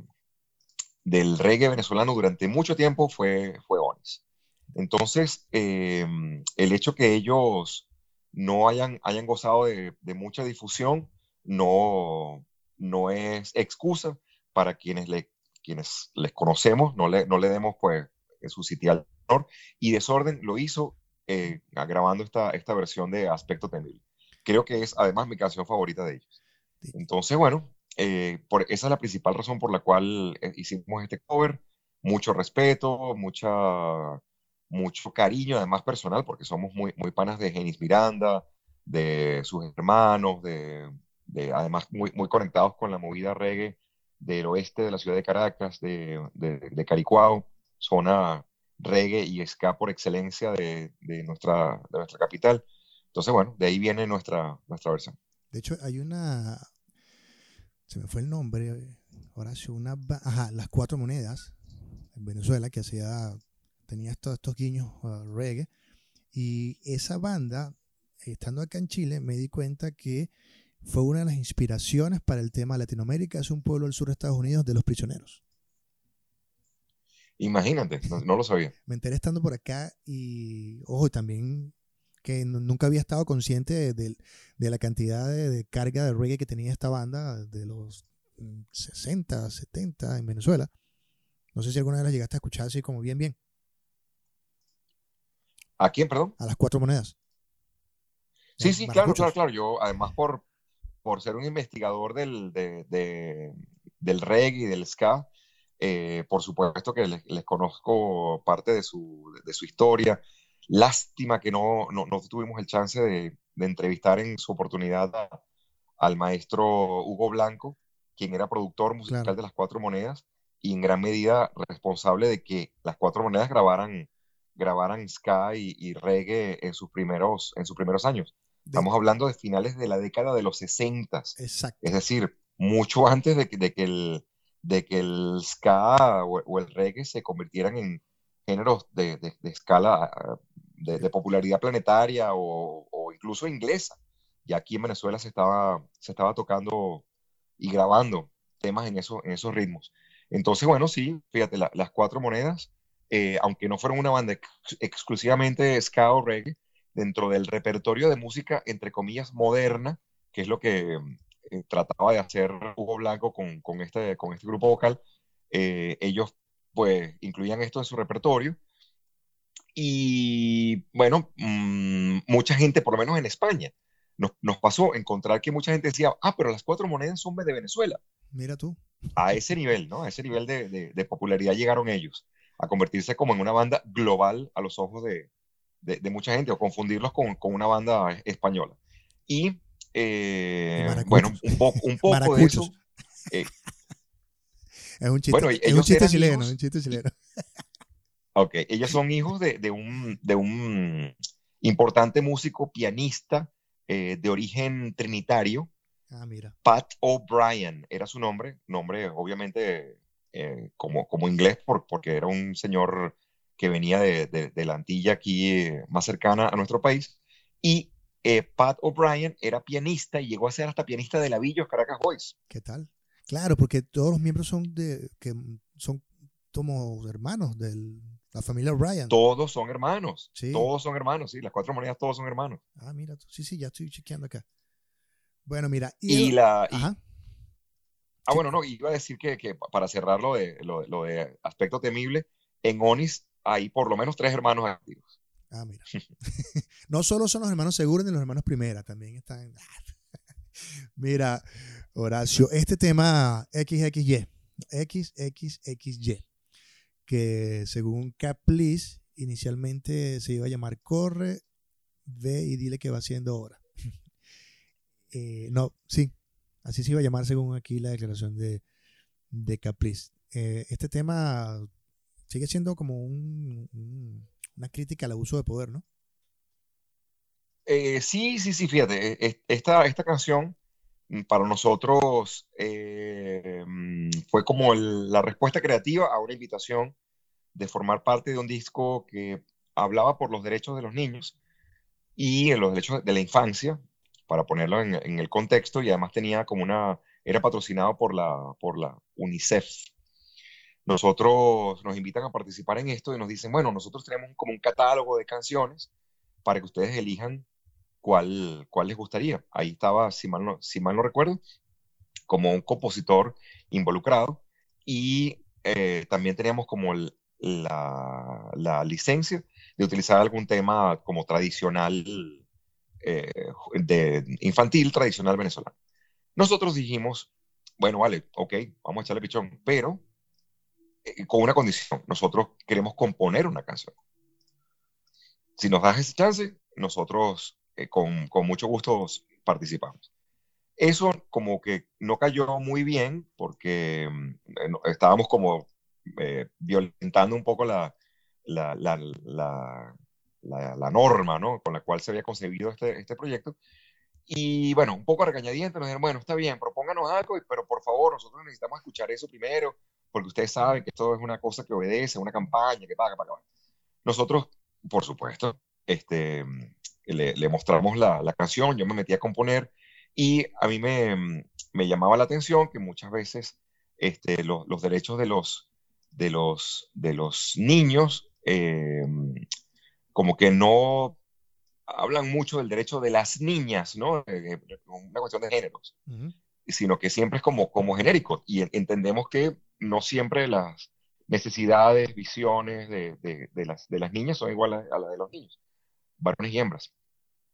del reggae venezolano durante mucho tiempo fue, fue Onis. Entonces, em, el hecho que ellos no hayan, hayan gozado de, de, mucha difusión no, no es excusa para quienes, le, quienes les conocemos, no le, no le demos pues su sitio honor. Y Desorden lo hizo eh, grabando esta, esta versión de Aspecto Temible. Creo que es además mi canción favorita de ellos. Entonces, bueno, eh, por, esa es la principal razón por la cual eh, hicimos este cover. Mucho respeto, mucha, mucho cariño, además personal, porque somos muy, muy panas de Genis Miranda, de sus hermanos, de, de, además muy, muy conectados con la movida reggae del oeste de la ciudad de Caracas, de, de, de Caricuao, zona reggae y ska por excelencia de, nuestra, de nuestra capital. Entonces, bueno, de ahí viene nuestra, nuestra versión. De hecho, hay una, se me fue el nombre, Horacio, una, ajá, las cuatro monedas en Venezuela que hacía, tenía estos, estos guiños reggae. Y esa banda, estando acá en Chile, me di cuenta que fue una de las inspiraciones para el tema Latinoamérica, es un pueblo del sur de Estados Unidos de los prisioneros. Imagínate, no, lo sabía. Me enteré estando por acá y, ojo, también que nunca había estado consciente de, la cantidad de, carga de reggae que tenía esta banda de los 60, mm, 70 en Venezuela. No sé si alguna vez la llegaste a escuchar así como bien, bien. ¿A quién, perdón? A las cuatro monedas. Sí, sí, claro, claro, claro. Yo, además, por, por ser un investigador del, del reggae y del ska, eh, por supuesto que les, conozco parte de su, de su, historia. Lástima que no, no, no tuvimos el chance de, de, entrevistar en su oportunidad al maestro Hugo Blanco, quien era productor musical de Las Cuatro Monedas y en gran medida responsable de que Las Cuatro Monedas grabaran, grabaran ska y, reggae en sus primeros, en sus primeros años. Estamos hablando de finales de la década de los 60. Exacto. Es decir, mucho antes de de que el, de que el ska o, el reggae se convirtieran en géneros de, escala de, popularidad planetaria o, incluso inglesa. Y aquí en Venezuela se estaba, se estaba tocando y grabando temas en, eso, en esos ritmos. Entonces, bueno, sí, fíjate, las cuatro monedas, eh, aunque no fueron una banda exclusivamente ska o reggae, dentro del repertorio de música, entre comillas, moderna, que es lo que eh, trataba de hacer Hugo Blanco con, con, este, con este grupo vocal, eh, ellos pues incluían esto en su repertorio. Y bueno, mm, mucha gente, por lo menos en España, nos, nos, pasó encontrar que mucha gente decía, ah, pero las cuatro monedas son de Venezuela. Mira tú. A ese nivel, ¿no? A ese nivel de, de, popularidad llegaron ellos, a convertirse como en una banda global a los ojos de, de mucha gente o confundirlos con, con, una banda española. Y eh, bueno, un, poco, un poco de eso. Eh, es un chiste, es un chiste chileno, un chiste chileno. Ok, ellos son hijos de, de, un, de un importante músico pianista eh, de origen trinitario. Ah, mira. Pat O'Brien era su nombre, nombre obviamente como, como inglés por, porque era un señor que venía de, de, la Antilla aquí eh, más cercana a nuestro país. Y eh, Pat O'Brien era pianista y llegó a ser hasta pianista de Lavillos Caracas Boys. ¿Qué tal? Claro, porque todos los miembros son de que son como hermanos de la familia O'Brien. Todos son hermanos. Todos son hermanos, sí. Las cuatro monedas todos son hermanos. Ah, mira, sí, sí, ya estoy chequeando acá. Bueno, mira. Y, la. ah, bueno, no, iba a decir que, que para cerrar lo de, lo, de aspecto temible, en Onis hay por lo menos tres hermanos activos. Ah, mira. (laughs) no solo son los hermanos seguros ni los hermanos primera, también están. (laughs) mira, Horacio, este tema XXY, XXXY, que según Caplis inicialmente se iba a llamar Corre, ve y dile que va haciendo ahora. (laughs) Eh, no, sí, así se iba a llamar según aquí la declaración de, de Caprice. Eh, este tema sigue siendo como una crítica al abuso de poder, ¿no? Eh, sí, sí, sí, fíjate, esta, esta canción mm, para nosotros mm, fue como la respuesta creativa a una invitación de formar parte de un disco que hablaba por los derechos de los niños y en los derechos de la infancia, para ponerlo en, el contexto, y además tenía como una, era patrocinado por la, por la UNICEF. Nosotros nos invitan a participar en esto y nos dicen, bueno, nosotros tenemos como un catálogo de canciones para que ustedes elijan cuál, cuál les gustaría. Ahí estaba, si mal, no, si mal no recuerdo, como un compositor involucrado y eh, también teníamos como la, la, licencia de utilizar algún tema como tradicional eh, de infantil tradicional venezolano. Nosotros dijimos, bueno, vale, ok, vamos a echarle pichón, pero eh, con una condición, nosotros queremos componer una canción. Si nos das ese chance, nosotros eh, con, con mucho gusto participamos. Eso como que no cayó muy bien porque mm, estábamos como violentando un poco la, la, la, la, norma ¿no? con la cual se había concebido este, este proyecto. Y bueno, un poco regañadientes nos dijeron, bueno, está bien, propónganos algo, pero por favor, nosotros necesitamos escuchar eso primero, porque ustedes saben que esto es una cosa que obedece, una campaña que paga, paga. Nosotros, por supuesto, este, le, le mostramos la, la, canción, yo me metí a componer y a mí me, me llamaba la atención que muchas veces este, los, los derechos de los, de los, de los niños eh, como que no hablan mucho del derecho de las niñas, ¿no? Eh, eh, una cuestión de géneros, sino que siempre es como, como genérico y entendemos que no siempre las necesidades, visiones de, de, las, de las niñas son iguales a, las de los niños, varones y hembras.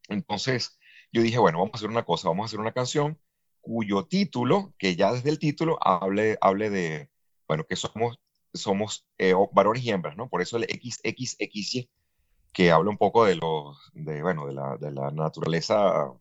Entonces yo dije, bueno, vamos a hacer una cosa, vamos a hacer una canción cuyo título, que ya desde el título hable, hable de, bueno, que somos, somos eh, varones y hembras, ¿no? Por eso el XXXY que habla un poco de los, de, bueno, de la, de la naturaleza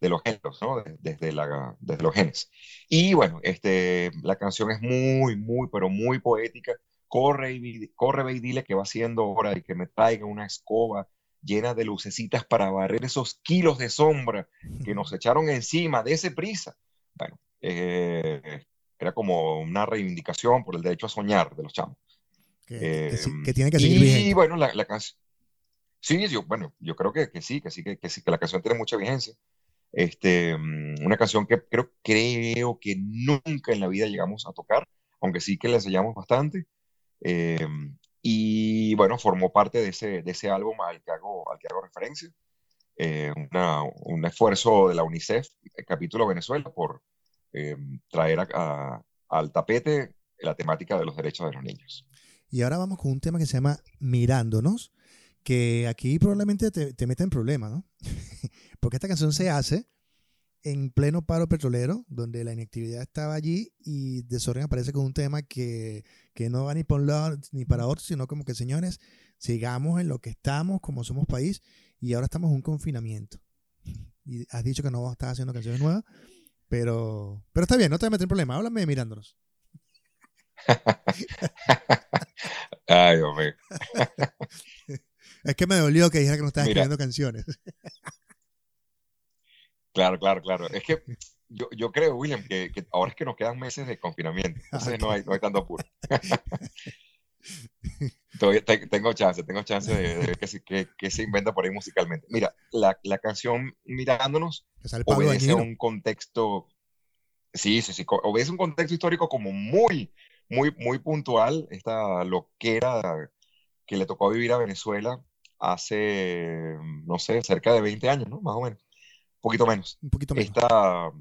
de los géneros, ¿no? Desde, la, desde los genes. Y bueno, este, la canción es muy, muy, pero muy poética. Corre y, corre ve y dile que va siendo hora y que me traiga una escoba llena de lucecitas para barrer esos kilos de sombra que nos (laughs) echaron encima, de ese prisa. Bueno, eh, era como una reivindicación por el derecho a soñar de los chamos. Que, que, tiene que seguir y, bueno, la, la canción Sí, yo, bueno, yo creo que, que sí, que sí, que, que, sí, que la canción tiene mucha vigencia. Este, mm, una canción que creo, creo que nunca en la vida llegamos a tocar, aunque sí que la enseñamos bastante. Eh, y bueno, formó parte de ese, de ese álbum al que hago, al que hago referencia. Eh, una, un esfuerzo de la UNICEF, el capítulo Venezuela, por eh, traer a, al tapete la temática de los derechos de los niños. Y ahora vamos con un tema que se llama Mirándonos, que aquí probablemente te, te meta en problemas, ¿no? (laughs) Porque esta canción se hace en pleno paro petrolero, donde la inactividad estaba allí y Desorden aparece con un tema que, que no va ni por un lado ni para otro, sino como que, señores, sigamos en lo que estamos, como somos país, y ahora estamos en un confinamiento. Y has dicho que no estás haciendo canciones nuevas, pero, pero está bien, no te voy a meter en problemas, háblame mirándonos. (laughs) Ay, hombre. (laughs) Es que me dolió que dijera que no estaba escribiendo canciones. Claro, claro, claro. Es que yo, yo creo, William, que, ahora es que nos quedan meses de confinamiento. Entonces no, hay, no hay tanto apuro. (laughs) tengo chance, tengo chance de, ver qué, se inventa por ahí musicalmente. Mira, la, la canción Mirándonos obedece a un contexto, sí, sí, sí, obedece un contexto histórico como muy, muy, muy puntual, esta loquera que le tocó vivir a Venezuela hace, no sé, cerca de 20 años, ¿no? Más o menos. Un poquito menos. Un poquito menos. Esta,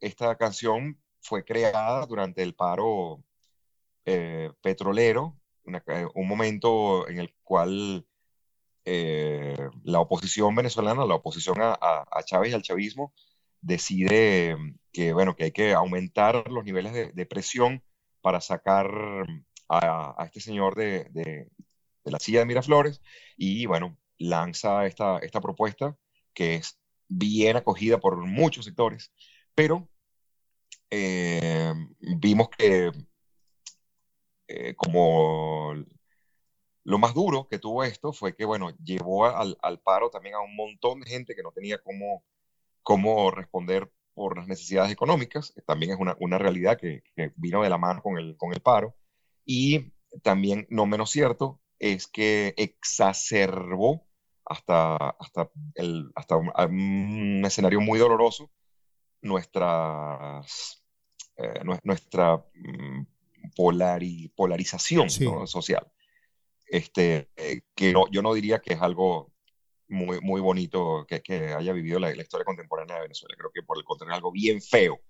esta canción fue creada durante el paro eh, petrolero, eh, un momento en el cual eh, la oposición venezolana, la oposición a, a, Chávez y al chavismo, decide que, bueno, que hay que aumentar los niveles de, presión para sacar a, a este señor de, de, de, la silla de Miraflores y, bueno, lanza esta, esta propuesta que es bien acogida por muchos sectores, pero vimos que eh, como lo más duro que tuvo esto fue que, bueno, llevó al, paro también a un montón de gente que no tenía cómo, cómo responder por las necesidades económicas. También es una, una realidad que, vino de la mano con el, con el paro. Y también, no menos cierto, es que exacerbó hasta, hasta, el, hasta un, escenario muy doloroso nuestras, eh, nuestra mm, polarización social. Este, eh, que yo no diría que es algo muy, muy bonito que, que haya vivido la, historia contemporánea de Venezuela. Creo que por el contrario es algo bien feo,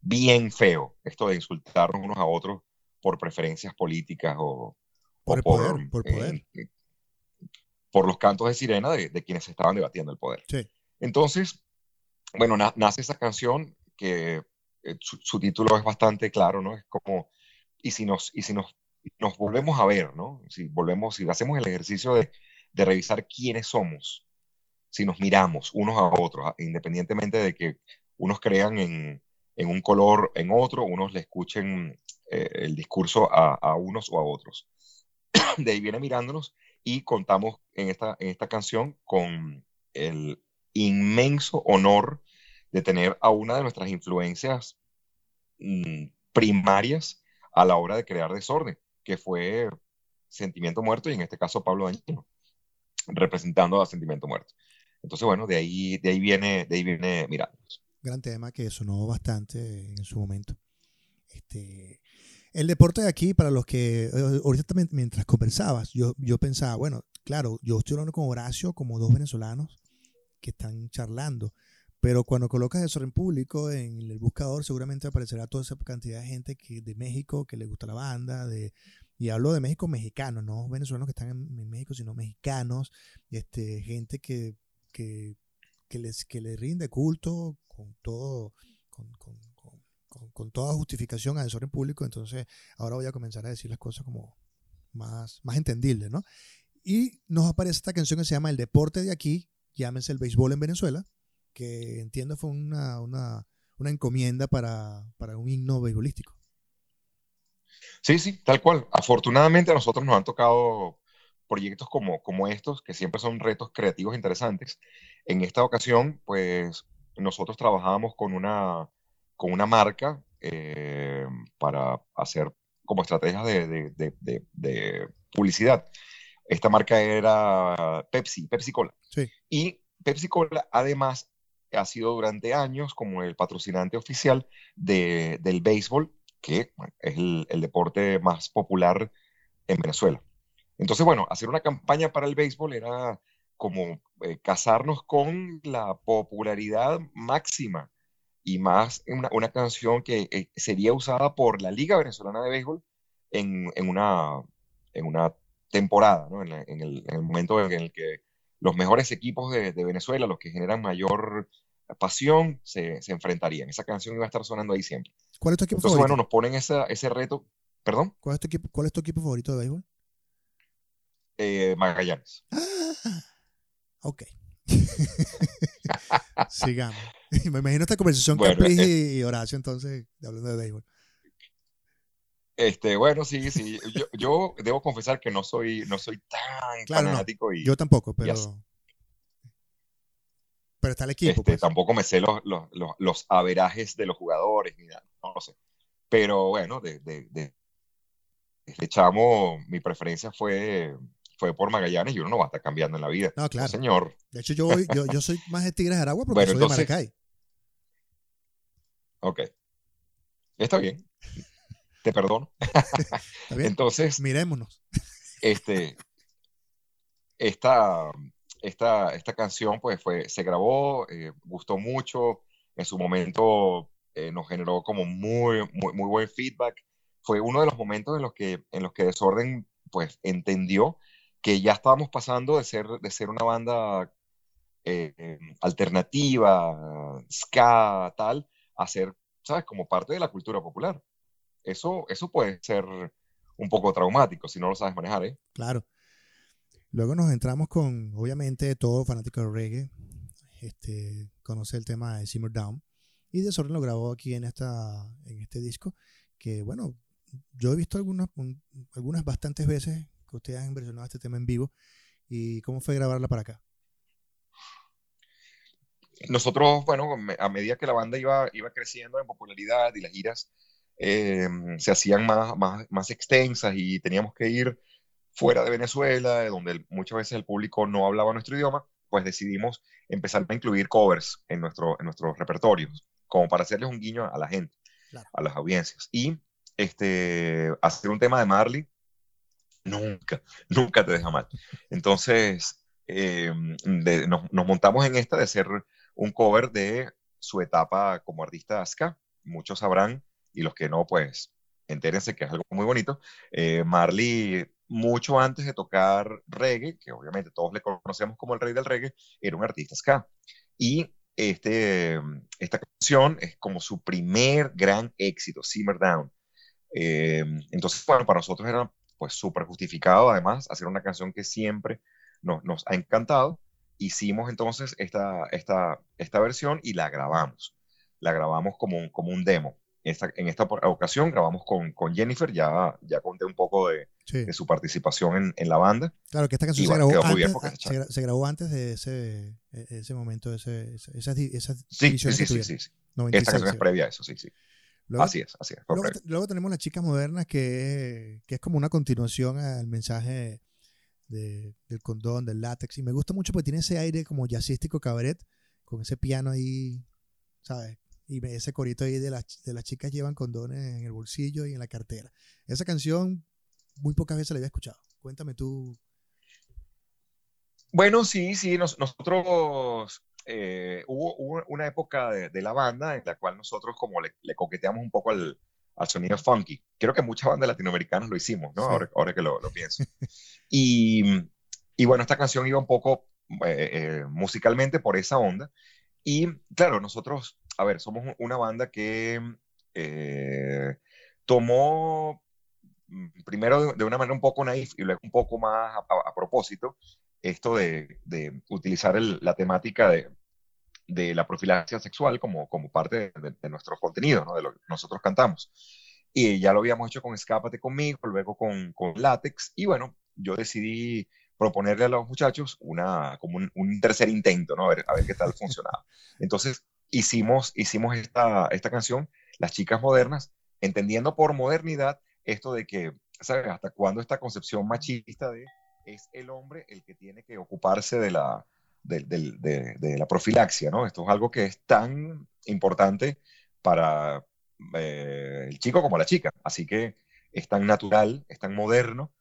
bien feo, esto de insultarnos unos a otros por preferencias políticas o por, poder, por, poder. Eh, por los cantos de sirena de, de, quienes estaban debatiendo el poder. Entonces, bueno, nace esa canción que eh, su, su, título es bastante claro, ¿no? Es como y si nos, y si nos, nos volvemos a ver, ¿no? Si volvemos, si hacemos el ejercicio de, de revisar quiénes somos, si nos miramos unos a otros, independientemente de que unos crean en, en un color en otro, unos le escuchen eh, el discurso a, a, unos o a otros. (coughs) De ahí viene mirándonos y contamos en esta, en esta canción con el inmenso honor de tener a una de nuestras influencias mmm, primarias a la hora de crear desorden, que fue Sentimiento Muerto y en este caso Pablo Dañino, representando a Sentimiento Muerto. Entonces, bueno, de ahí, de ahí viene, de ahí viene Mirándonos. Gran tema que sonó bastante en su momento. Este, el deporte de aquí, para los que, eh, ahorita también, mientras conversabas, yo, yo pensaba, bueno, claro, yo estoy hablando con Horacio como dos venezolanos que están charlando, pero cuando colocas eso en público, en el buscador, seguramente aparecerá toda esa cantidad de gente que, de México que le gusta la banda. De, y hablo de México mexicanos, no venezolanos que están en, México, sino mexicanos. Este, gente que, que, que, les, que le rinde culto con todo. Con, con, toda justificación a desorden público, entonces ahora voy a comenzar a decir las cosas como más, más entendibles, ¿no? Y nos aparece esta canción que se llama El Deporte de aquí, llámese el béisbol en Venezuela, que entiendo fue una, una, una encomienda para, para, un himno beisbolístico. Sí, sí, tal cual. Afortunadamente a nosotros nos han tocado proyectos como, como estos, que siempre son retos creativos interesantes. En esta ocasión, pues nosotros trabajábamos con una, con una marca eh, para hacer como estrategias de, de, de, de, publicidad. Esta marca era Pepsi, Pepsi Cola. Sí. Y Pepsi Cola además ha sido durante años como el patrocinante oficial de, del béisbol, que es el, el, deporte más popular en Venezuela. Entonces, bueno, hacer una campaña para el béisbol era como eh, casarnos con la popularidad máxima y más una, una canción que eh, sería usada por la Liga Venezolana de Béisbol en, en, una, en una temporada, ¿no? en, en, el, en, el, momento en el que los mejores equipos de, de Venezuela, los que generan mayor pasión, se, se, enfrentarían. Esa canción iba a estar sonando ahí siempre. ¿Cuál es tu equipo Entonces, favorito? bueno, nos ponen esa, ese reto. ¿Perdón? ¿Cuál es tu equipo, cuál es tu equipo favorito de béisbol? Eh, Magallanes. Ah, ok. (laughs) Sigamos. (laughs) Me imagino esta conversación bueno, Capri eh, y Horacio, entonces, hablando de béisbol. Este, bueno, sí, sí. Yo, yo, debo confesar que no soy, no soy tan claro, fanático. No, y, yo tampoco, pero. Pero está el equipo. Este, pues. Tampoco me sé los, los, los, los, averajes de los jugadores, ni nada, no lo sé. Pero bueno, de, de, de, desde chamo mi preferencia fue, fue por Magallanes y uno no va a estar cambiando en la vida. No, claro. señor. De hecho, yo, voy, yo, yo soy (laughs) más de Tigres de Aragua porque soy de Maracay. Ok. Está bien. Te perdono. (laughs) ¿Está bien? Entonces, Mirémonos. este, esta, esta, esta canción pues fue, se grabó, eh, gustó mucho, en su momento eh, nos generó como muy, muy, muy buen feedback. Fue uno de los momentos en los que, en los que Desorden pues entendió que ya estábamos pasando de ser, de ser una banda eh, alternativa, ska, tal, a ser, ¿sabes?, como parte de la cultura popular. Eso, eso puede ser un poco traumático si no lo sabes manejar, ¿eh? Claro. Luego nos entramos con, obviamente, todo fanático de reggae. Este, conoce el tema de Simmer Down. Y Desorden lo grabó aquí en, esta, en este disco. Que bueno, yo he visto algunas, algunas bastantes veces que ustedes han versionado este tema en vivo. ¿Y cómo fue grabarla para acá? Nosotros, bueno, a medida que la banda iba, iba creciendo en popularidad y las giras eh, se hacían más, más, más extensas y teníamos que ir fuera de Venezuela, donde muchas veces el público no hablaba nuestro idioma, pues decidimos empezar a incluir covers en, nuestro, en nuestros repertorios, como para hacerles un guiño a la gente, a las audiencias. Y este, hacer un tema de Marley, nunca, nunca te deja mal. Entonces, eh, nos, nos, montamos en esta de hacer un cover de su etapa como artista ska. Muchos sabrán, y los que no, pues entérense que es algo muy bonito. Eh, Marley mucho antes de tocar reggae, que obviamente todos le conocemos como el rey del reggae, era un artista ska. Y este, esta canción es como su primer gran éxito, Simmer Down. Eh, entonces, bueno, para nosotros era pues súper justificado además hacer una canción que siempre nos, nos ha encantado. Hicimos entonces esta, esta, esta versión y la grabamos. La grabamos como un, como un demo en esta ocasión grabamos con, con, Jennifer, ya, ya conté un poco de, de su participación en, en, la banda. Claro, que esta canción se, grabó antes, se, se, grabó antes de ese, e, ese momento, ese, esa, esa sí, sí, sí, sí, sí, sí. 96, Esta canción es previa a eso, sí, sí. Luego, así es, así es. Luego, luego, tenemos Las Chicas Modernas, que, que es como una continuación al mensaje de, del condón, del látex. Y me gusta mucho porque tiene ese aire como jazzístico cabaret, con ese piano ahí, ¿sabes? y ese corito ahí de, de las chicas llevan condones en el bolsillo y en la cartera. Esa canción muy pocas veces la había escuchado. Cuéntame tú. Bueno, sí, sí, nosotros eh, hubo, una época de, la banda en la cual nosotros como le, coqueteamos un poco al, sonido funky. Creo que muchas bandas latinoamericanas lo hicimos, ¿no? Ahora, ahora, que lo, pienso. y, y, bueno, esta canción iba un poco eh, eh, musicalmente por esa onda. Y claro, nosotros a ver, somos una banda que eh, tomó mm, primero de, una manera un poco naif y luego un poco más a, propósito esto de, utilizar la temática de, la profilaxia sexual como, como parte de, nuestro contenido, ¿no? de lo que nosotros cantamos. Y ya lo habíamos hecho con Escápate conmigo, luego con, con Látex, y bueno, yo decidí proponerle a los muchachos una, como un, tercer intento, ¿no? A ver, a ver qué tal funcionaba. (laughs) Entonces, hicimos, hicimos esta, esta canción, Las Chicas Modernas, entendiendo por modernidad esto de que, ¿sabes? Hasta cuándo esta concepción machista de es el hombre el que tiene que ocuparse de la, de, de, la profilaxia, ¿no? Esto es algo que es tan importante para eh, el chico como la chica. Así que es tan natural, es tan moderno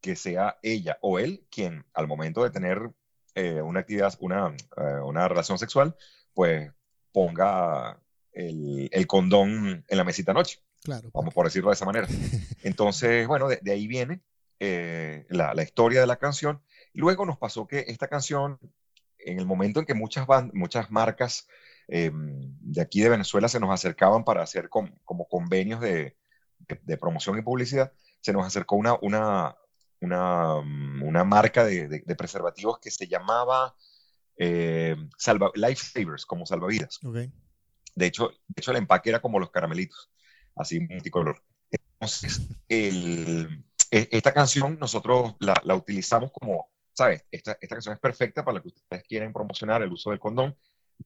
que sea ella o él quien al momento de tener eh, una actividad, una, eh, una relación sexual, pues ponga el, el, condón en la mesita noche. Claro. Vamos por decirlo de esa manera. (laughs) Entonces, bueno, de, ahí viene eh, la, la, historia de la canción. Luego nos pasó que esta canción, en el momento en que muchas, muchas marcas em, de aquí de Venezuela se nos acercaban para hacer como convenios de, de, promoción y publicidad, se nos acercó una, una, una, una marca de, de preservativos que se llamaba eh, salva, lifesavers, como salvavidas. De, hecho, de hecho, el empaque era como los caramelitos, así multicolor. Entonces, el, esta canción nosotros la, utilizamos como, ¿sabes? Esta, esta canción es perfecta para lo que ustedes quieren promocionar el uso del condón.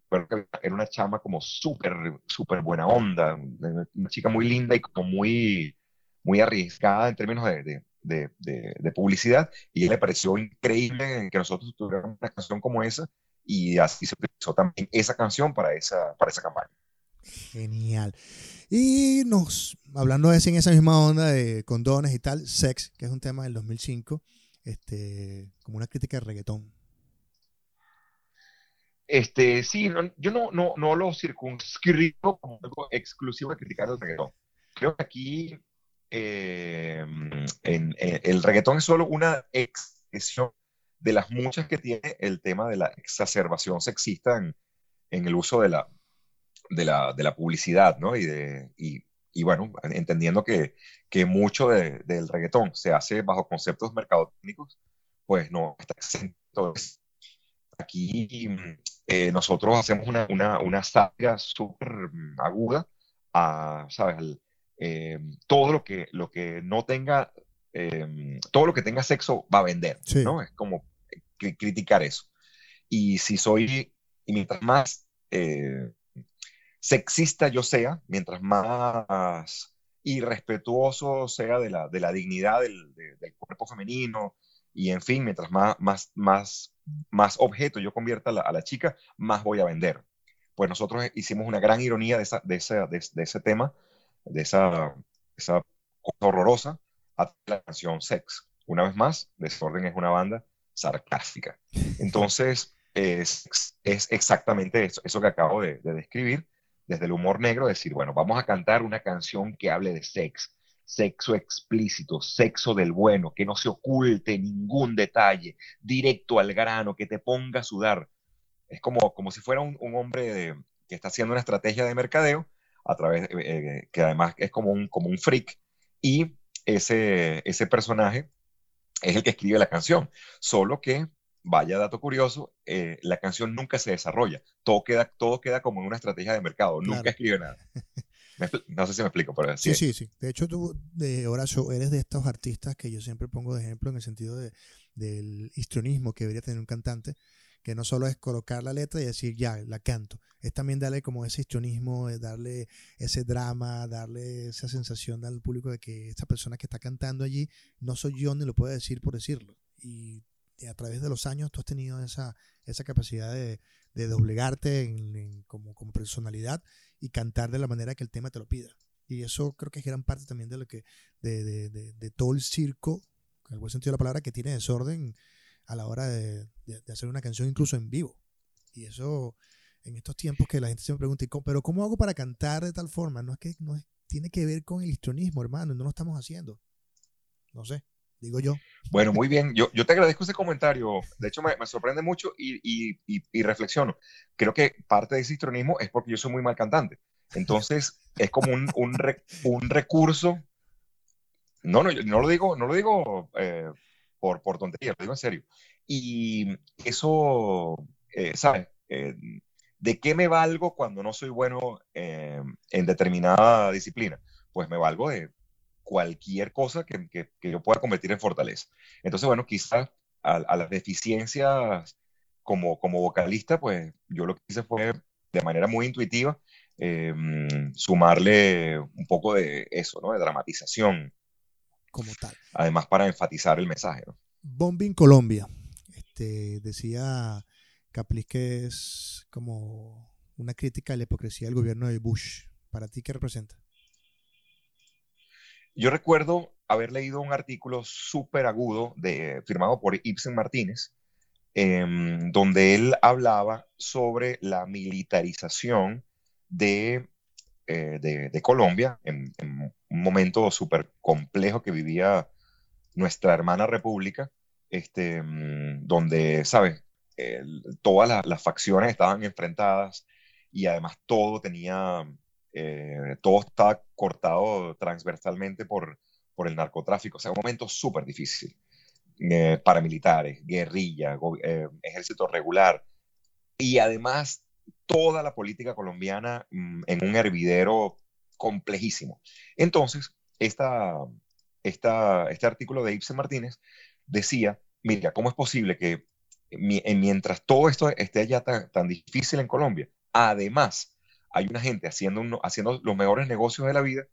Pero era una chama como súper, súper buena onda, una chica muy linda y como muy, muy arriesgada en términos de, de, de, publicidad y le pareció increíble que nosotros tuviéramos una canción como esa y así se utilizó también esa canción para esa, para esa campaña. Genial. Y nos, hablando de en esa misma onda de condones y tal, Sex, que es un tema del 2005, este, como una crítica de reggaetón. Este, sí, yo no, no, no lo circunscribo como algo exclusivo de criticar el reggaetón. Creo que aquí eh, el reggaetón es solo una expresión de las muchas que tiene el tema de la exacerbación sexista en el uso de la, de la, de la publicidad, ¿no? Y, de, y, y bueno, entendiendo que, que mucho de, del reggaetón se hace bajo conceptos mercadotécnicos, pues no está exento. Aquí eh, nosotros hacemos una, una, una saga súper aguda a, ¿sabes? Eh, todo lo que, lo que no tenga, eh, todo lo que tenga sexo va a vender, ¿no? Es como criticar eso. Y si soy, y mientras más sexista yo sea, mientras más irrespetuoso sea de la, de la dignidad del, cuerpo femenino, y en fin, mientras más, más, más, más objeto yo convierta a la, chica, más voy a vender. Pues nosotros hicimos una gran ironía de, esa, de, ese, de, ese tema, de esa, esa cosa horrorosa, a la canción Sex. Una vez más, Desorden es una banda sarcástica. Entonces, es, es exactamente eso, eso que acabo de describir desde el humor negro, decir, bueno, vamos a cantar una canción que hable de sexo, sexo explícito, sexo del bueno, que no se oculte ningún detalle, directo al grano, que te ponga a sudar. Es como, como si fuera un, hombre que está haciendo una estrategia de mercadeo, a través, eh, que además es como un, como un freak, y ese, ese personaje es el que escribe la canción, solo que vaya dato curioso, eh, la canción nunca se desarrolla. Todo queda, todo queda como en una estrategia de mercado. Nunca escribe nada. (laughs) no sé si me explico, pero sí. Sí, sí, De hecho, tú, de Horacio, eres de estos artistas que yo siempre pongo de ejemplo en el sentido de, del histrionismo que debería tener un cantante, que no solo es colocar la letra y decir, ya, la canto. Es también darle como ese histrionismo, darle ese drama, darle esa sensación al público de que esta persona que está cantando allí no soy yo ni lo puede decir por decirlo. Y a través de los años tú has tenido esa, esa capacidad de, de doblegarte como, como, personalidad y cantar de la manera que el tema te lo pida. Y eso creo que es gran parte también de lo que, de, de, de, todo el circo, en el buen sentido de la palabra, que tiene desorden a la hora de, hacer una canción incluso en vivo. Y eso, en estos tiempos que la gente se me pregunta, pero ¿cómo hago para cantar de tal forma? No es que no es, tiene que ver con el histronismo, hermano, no lo estamos haciendo. No sé digo yo. Bueno, muy bien. Yo, te agradezco ese comentario. De hecho, me, sorprende mucho y, reflexiono. Creo que parte de ese histrionismo es porque yo soy muy mal cantante. Entonces, es como un, recurso. No, no, no lo digo, no lo digo eh, por, por tontería, lo digo en serio. Y eso, eh, ¿sabes? Eh, ¿De qué me valgo cuando no soy bueno en determinada disciplina? Pues me valgo de, cualquier cosa que, que, yo pueda convertir en fortaleza. Entonces, bueno, quizás a, las deficiencias como, como vocalista, pues yo lo que hice fue de manera muy intuitiva em, sumarle un poco de eso, ¿no? De dramatización. Como tal. Además, para enfatizar el mensaje, ¿no? Bombing Colombia. Este, decía Caplis que es como una crítica a la hipocresía del gobierno de Bush. ¿Para ti qué representa? Yo recuerdo haber leído un artículo súper agudo de, firmado por Ibsen Martínez, em, donde él hablaba sobre la militarización de, eh, Colombia en, un momento súper complejo que vivía nuestra hermana república, este, em, donde, ¿sabes? todas las facciones estaban enfrentadas y además todo tenía eh, todo está cortado transversalmente por, el narcotráfico. O sea, un momento súper difícil. Eh, paramilitares, guerrilla, eh, ejército regular. Y además, toda la política colombiana mm, en un hervidero complejísimo. Entonces, este artículo de Ibsen Martínez decía, mira, ¿cómo es posible que mientras todo esto esté ya tan difícil en Colombia, además hay una gente haciendo, los mejores negocios de la vida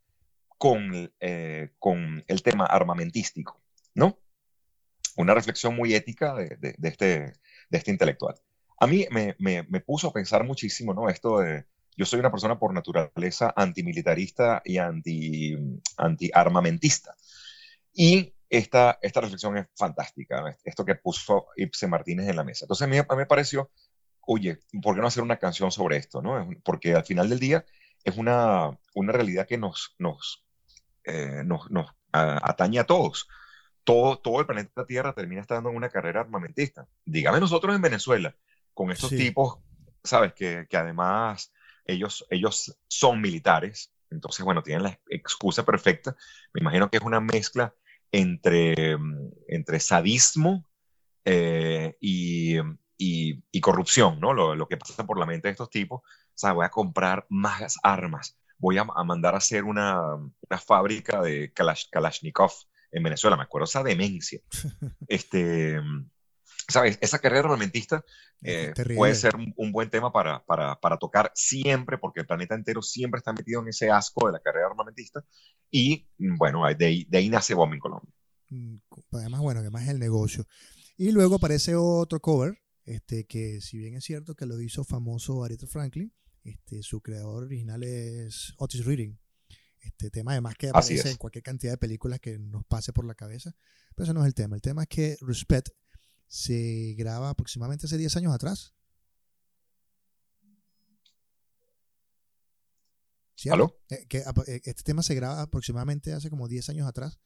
con, eh, con el tema armamentístico, ¿no? Una reflexión muy ética de, este, este intelectual. A mí me, puso a pensar muchísimo, ¿no? Esto de, yo soy una persona por naturaleza antimilitarista y anti, anti-armamentista. Y esta, reflexión es fantástica, esto que puso Ibsen Martínez en la mesa. Entonces a mí, me pareció, oye, ¿por qué no hacer una canción sobre esto? ¿no? Porque al final del día es una, una realidad que nos, nos, eh, nos, nos atañe a todos. Todo, todo el planeta Tierra termina estando en una carrera armamentista. Dígame nosotros en Venezuela, con estos tipos, ¿sabes? Que, que además ellos, ellos son militares, entonces, bueno, tienen la excusa perfecta. Me imagino que es una mezcla entre, mm, entre sadismo eh, y, y, corrupción, ¿no? Lo, lo, que pasa por la mente de estos tipos. O sea, voy a comprar más armas, voy a, mandar a hacer una, una fábrica de Kalashnikov en Venezuela, me acuerdo esa demencia. (laughs) este, ¿sabes? Esa carrera armamentista eh, puede ser un, buen tema para, para, para, tocar siempre, porque el planeta entero siempre está metido en ese asco de la carrera armamentista. Y bueno, de ahí, de ahí nace Bomb en Colombia. Mm, además, bueno, que más es el negocio. Y luego aparece otro cover, este, que si bien es cierto que lo hizo famoso Aretha Franklin, este, su creador original es Otis Reading. Este tema además que aparece en cualquier cantidad de películas que nos pase por la cabeza. Pero eso no es el tema. El tema es que Respect se graba aproximadamente hace 10 años atrás. ¿Aló? Eh, que, eh, este tema se graba aproximadamente hace como 10 años atrás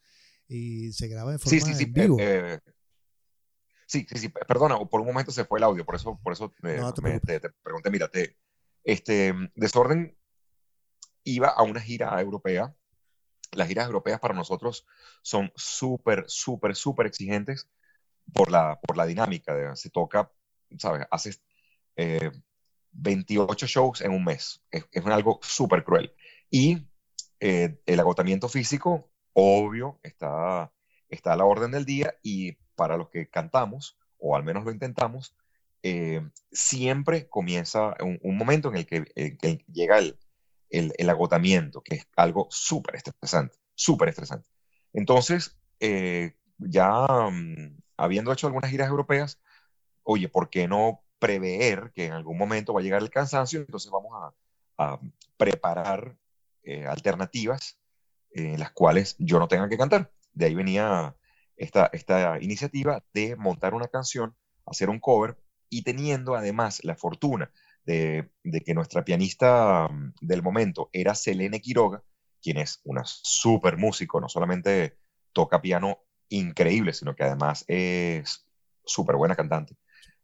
y se graba de forma sí, sí, sí, vivo. Eh, sí, sí, sí, perdona, por un momento se fue el audio, por eso, por eso te, pregunté, mira, este, Desorden iba a una gira europea. Las giras europeas para nosotros son súper, súper, súper exigentes por la, por la dinámica. se toca, ¿sabes? Haces 28 eh, shows en un mes. Es, es algo súper cruel. Y eh, el agotamiento físico, obvio, está, está a la orden del día y para los que cantamos, o al menos lo intentamos, eh, siempre comienza un, momento en el que, llega el, agotamiento, que es algo súper estresante, súper estresante. Entonces, ya mm, habiendo hecho algunas giras europeas, oye, ¿por qué no prever que en algún momento va a llegar el cansancio? Entonces vamos a, preparar eh, alternativas en las cuales yo no tenga que cantar. De ahí venía esta, esta iniciativa de montar una canción, hacer un cover y teniendo además la fortuna de, que nuestra pianista mm, del momento era Selene Quiroga, quien es una súper músico, no solamente toca piano increíble, sino que además es súper buena cantante.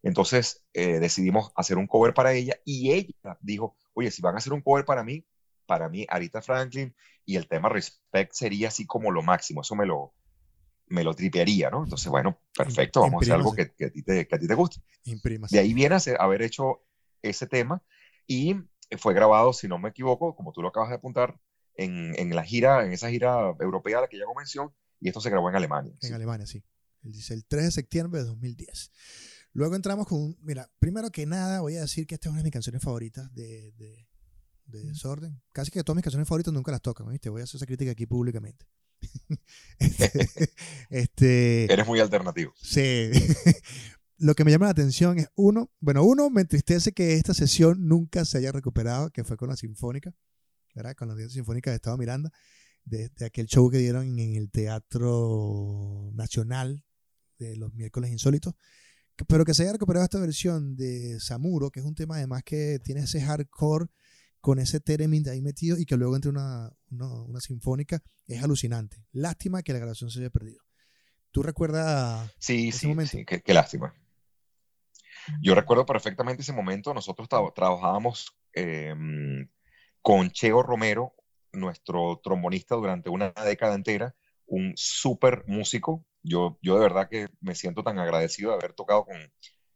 Entonces eh, decidimos hacer un cover para ella y ella dijo, oye, si van a hacer un cover para mí, para mí, Arita Franklin, y el tema Respect sería así como lo máximo, eso me lo, me lo tripearía, ¿no? Entonces, bueno, perfecto, vamos a hacer algo que, a ti te, que a ti te guste. De ahí viene a haber hecho ese tema y fue grabado, si no me equivoco, como tú lo acabas de apuntar, en, en la gira, en esa gira europea a la que ya hago mención, y esto se grabó en Alemania. En Alemania, sí. Dice el 3 de septiembre de 2010. Luego entramos con un. Mira, primero que nada, voy a decir que esta es una de mis canciones favoritas de, de, Desorden. Casi que todas mis canciones favoritas nunca las tocan, ¿viste? Voy a hacer esa crítica aquí públicamente. (laughs) este, este, Eres muy alternativo. Sí. (laughs) Lo que me llama la atención es, uno, bueno, uno, me entristece que esta sesión nunca se haya recuperado, que fue con la Sinfónica, ¿verdad? Con la Sinfónica de Estado Miranda de, aquel show que dieron en el Teatro Nacional de los miércoles insólitos. Pero que se haya recuperado esta versión de Samuro, que es un tema además que tiene ese hardcore con ese theremin de ahí metido y que luego entre una, una, sinfónica, es alucinante. Lástima que la grabación se haya perdido. ¿Tú recuerdas sí, ese sí, momento? Sí, qué, lástima. Yo recuerdo perfectamente ese momento. Nosotros trabajábamos em, con Cheo Romero, nuestro trombonista durante una década entera, un súper músico. Yo, yo de verdad que me siento tan agradecido de haber tocado con,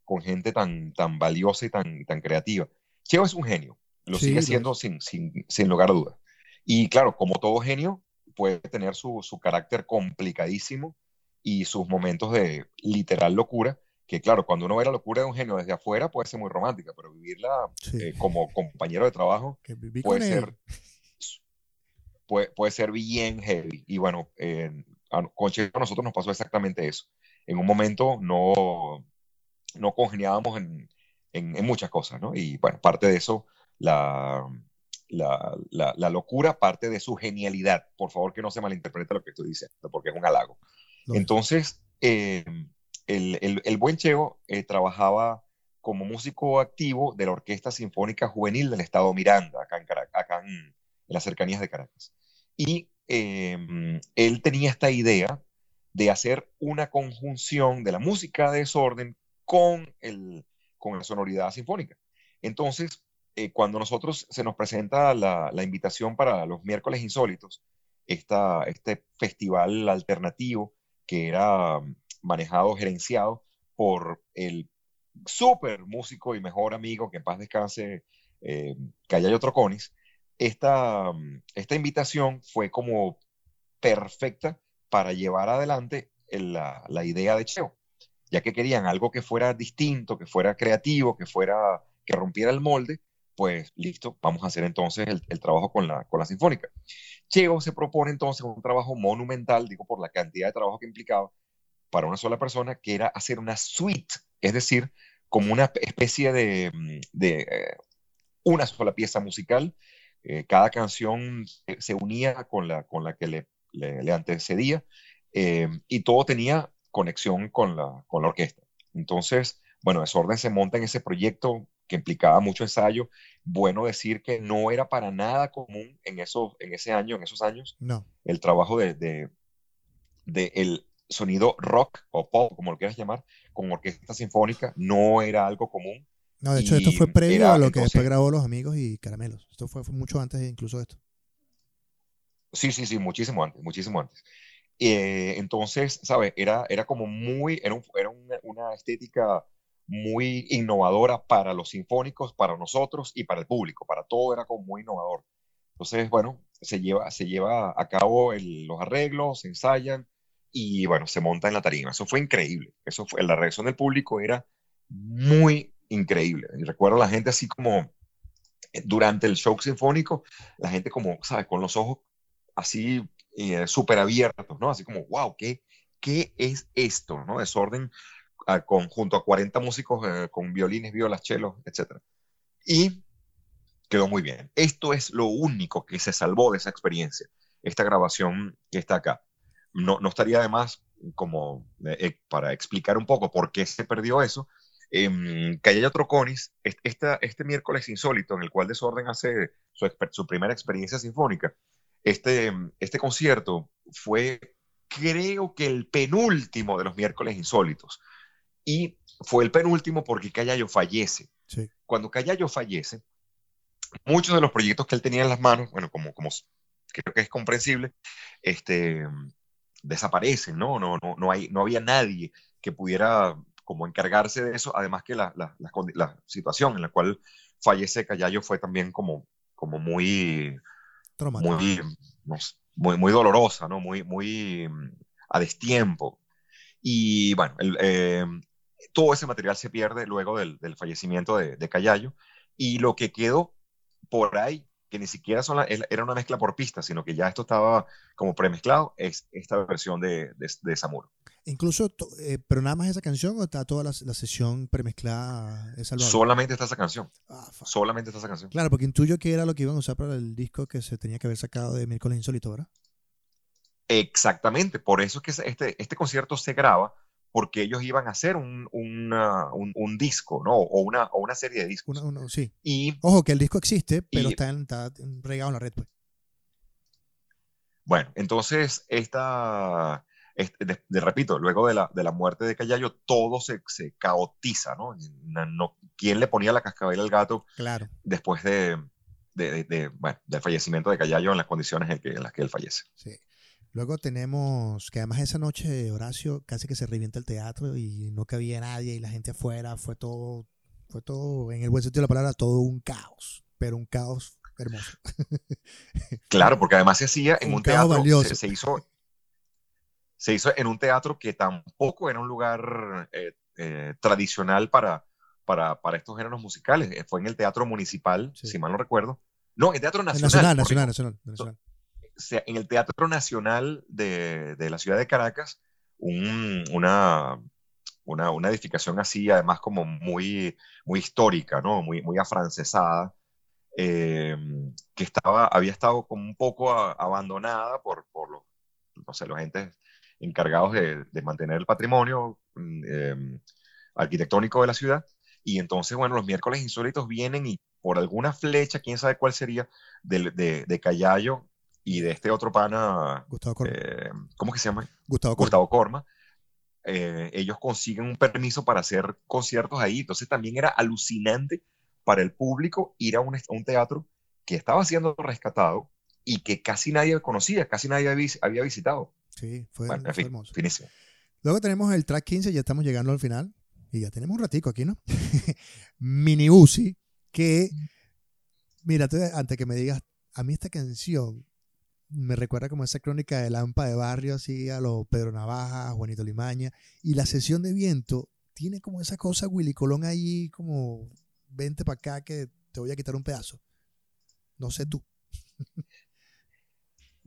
con gente tan, tan valiosa y tan, tan creativa. Cheo es un genio, lo sigue siendo sin, sin, sin, lugar a dudas. Y claro, como todo genio, puede tener su, su carácter complicadísimo y sus momentos de literal locura, que claro, cuando uno ve la locura de un genio desde afuera puede ser muy romántica, pero vivirla eh, como compañero de trabajo puede ser puede, puede ser bien heavy. Y bueno, con Cheo a nosotros nos pasó exactamente eso. En un momento no, no congeniábamos en, en, muchas cosas, ¿no? Y bueno, parte de eso, la, la, la, locura, parte de su genialidad. Por favor, que no se malinterprete lo que estoy diciendo, porque es un halago. Entonces, eh, el, el, el, buen Cheo eh, trabajaba como músico activo de la Orquesta Sinfónica Juvenil del Estado Miranda, acá en, acá en, las cercanías de Caracas. Y em, él tenía esta idea de hacer una conjunción de la música de desorden con, el, con la sonoridad sinfónica. Entonces, eh, cuando nosotros se nos presenta la, la, invitación para los miércoles insólitos, esta, este festival alternativo que era manejado, gerenciado por el súper músico y mejor amigo, que en paz descanse, eh, Callayo Troconis, esta, esta invitación fue como perfecta para llevar adelante la, la, idea de Cheo, ya que querían algo que fuera distinto, que fuera creativo, que fuera que rompiera el molde, pues listo, vamos a hacer entonces el, trabajo con la, con la sinfónica. Cheo se propone entonces un trabajo monumental, digo por la cantidad de trabajo que implicaba, para una sola persona, que era hacer una suite, es decir, como una especie de, mm, eh, una sola pieza musical. Eh, cada canción se unía con la, con la que le, le, antecedía eh, y todo tenía conexión con la, con la orquesta. Entonces, bueno, Desorden se monta en ese proyecto que implicaba mucho ensayo. Bueno decir que no era para nada común en, eso, en ese año, en esos años, no. el trabajo de, de, de el sonido rock o pop, como lo quieras llamar, con orquesta sinfónica, no era algo común. No, de hecho, esto fue previo a lo que después grabó Los Amigos y Caramelos. Esto fue, mucho antes incluso de esto. Sí, sí, sí, muchísimo antes, muchísimo antes. Eh, entonces, ¿sabes? Era, era como muy, era, era una, una, estética muy innovadora para los sinfónicos, para nosotros y para el público, para todo era como muy innovador. Entonces, bueno, se lleva, se lleva a cabo los arreglos, se ensayan, y bueno, se monta en la tarima. Eso fue increíble. Eso fue, la reacción del público era muy increíble. Y recuerdo a la gente así como eh, durante el show sinfónico, la gente como, ¿sabes? Con los ojos así eh, súper abiertos, ¿no? Así como, wow, ¿qué, ¿qué es esto? ¿no? Desorden a, con, junto a 40 músicos eh, con violines, violas, chelos, etc. Y quedó muy bien. Esto es lo único que se salvó de esa experiencia, esta grabación que está acá no, no estaría de más como eh, para explicar un poco por qué se perdió eso. Eh, Callayo Troconis, este, este miércoles insólito en el cual Desorden hace su, su primera experiencia sinfónica, este, este concierto fue creo que el penúltimo de los miércoles insólitos. Y fue el penúltimo porque Callayo fallece. Cuando Callayo fallece, muchos de los proyectos que él tenía en las manos, bueno, como, como creo que es comprensible, este, desaparecen, ¿no? No, no, no, hay, no había nadie que pudiera como encargarse de eso, además que la, la, la, situación en la cual fallece Callayo fue también como, como muy, muy, muy, muy, dolorosa, ¿no? Muy, muy mm, a destiempo. Y bueno, eh, todo ese material se pierde luego del, del fallecimiento de, de Callayo y lo que quedó por ahí que ni siquiera son era una mezcla por pistas, sino que ya esto estaba como premezclado, es esta versión de, de, de. Incluso, eh, pero nada más esa canción o está toda la, la sesión premezclada? Solamente está esa canción. Ah, Solamente está esa canción. Claro, porque intuyo que era lo que iban a usar para el disco que se tenía que haber sacado de Miércoles Insólito, ¿verdad? Exactamente, por eso es que este, este concierto se graba porque ellos iban a hacer un, un, disco, ¿no? O una, o una serie de discos. sí. Y, Ojo, que el disco existe, pero está, regado en la red, pues. Bueno, entonces, esta, este, de, repito, luego de la, de la, muerte de Callayo, todo se, se caotiza, ¿no? ¿no? ¿Quién le ponía la cascabel al gato claro. después de, de, bueno, del fallecimiento de Callayo en las condiciones en, que, en las que él fallece? Sí. Luego tenemos que además esa noche, Horacio, casi que se revienta el teatro y no cabía nadie y la gente afuera, fue todo, fue todo, en el buen sentido de la palabra, todo un caos, pero un caos hermoso. (laughs) Claro, porque además se hacía en un, teatro, se, hizo, se hizo en un teatro que tampoco era un lugar eh, eh, tradicional para, para, para, estos géneros musicales, eh, fue en el Teatro Municipal, si mal no recuerdo. No, el Teatro Nacional. Nacional, nacional, nacional, nacional en el Teatro Nacional de, de la ciudad de Caracas, una, una, una, edificación así, además como muy, muy histórica, ¿no? Muy, muy afrancesada, eh, que estaba, había estado como un poco abandonada por, por los, no sé, los entes encargados de, de mantener el patrimonio mm, eh, arquitectónico de la ciudad. Y entonces, bueno, los miércoles insólitos vienen y por alguna flecha, quién sabe cuál sería, de, de, de Callayo y de este otro pana, Gustavo Corma. Eh, ¿cómo que se llama? Gustavo Corma. Gustavo Corma. Eh, ellos consiguen un permiso para hacer conciertos ahí. Entonces también era alucinante para el público ir a un, a un teatro que estaba siendo rescatado y que casi nadie conocía, casi nadie había visitado. Sí, fue, bueno, en fue fin, hermoso. finísimo. Luego tenemos el track 15, ya estamos llegando al final. Y ya tenemos un ratico aquí, ¿no? (laughs) Mini Uzi, que, mira, antes que me digas, a mí esta canción me recuerda como esa crónica de Lampa de Barrio, así a los Pedro Navaja, Juanito Limaña. Y la sesión de viento tiene como esa cosa Willy Colón ahí, como vente para acá que te voy a quitar un pedazo. No sé tú.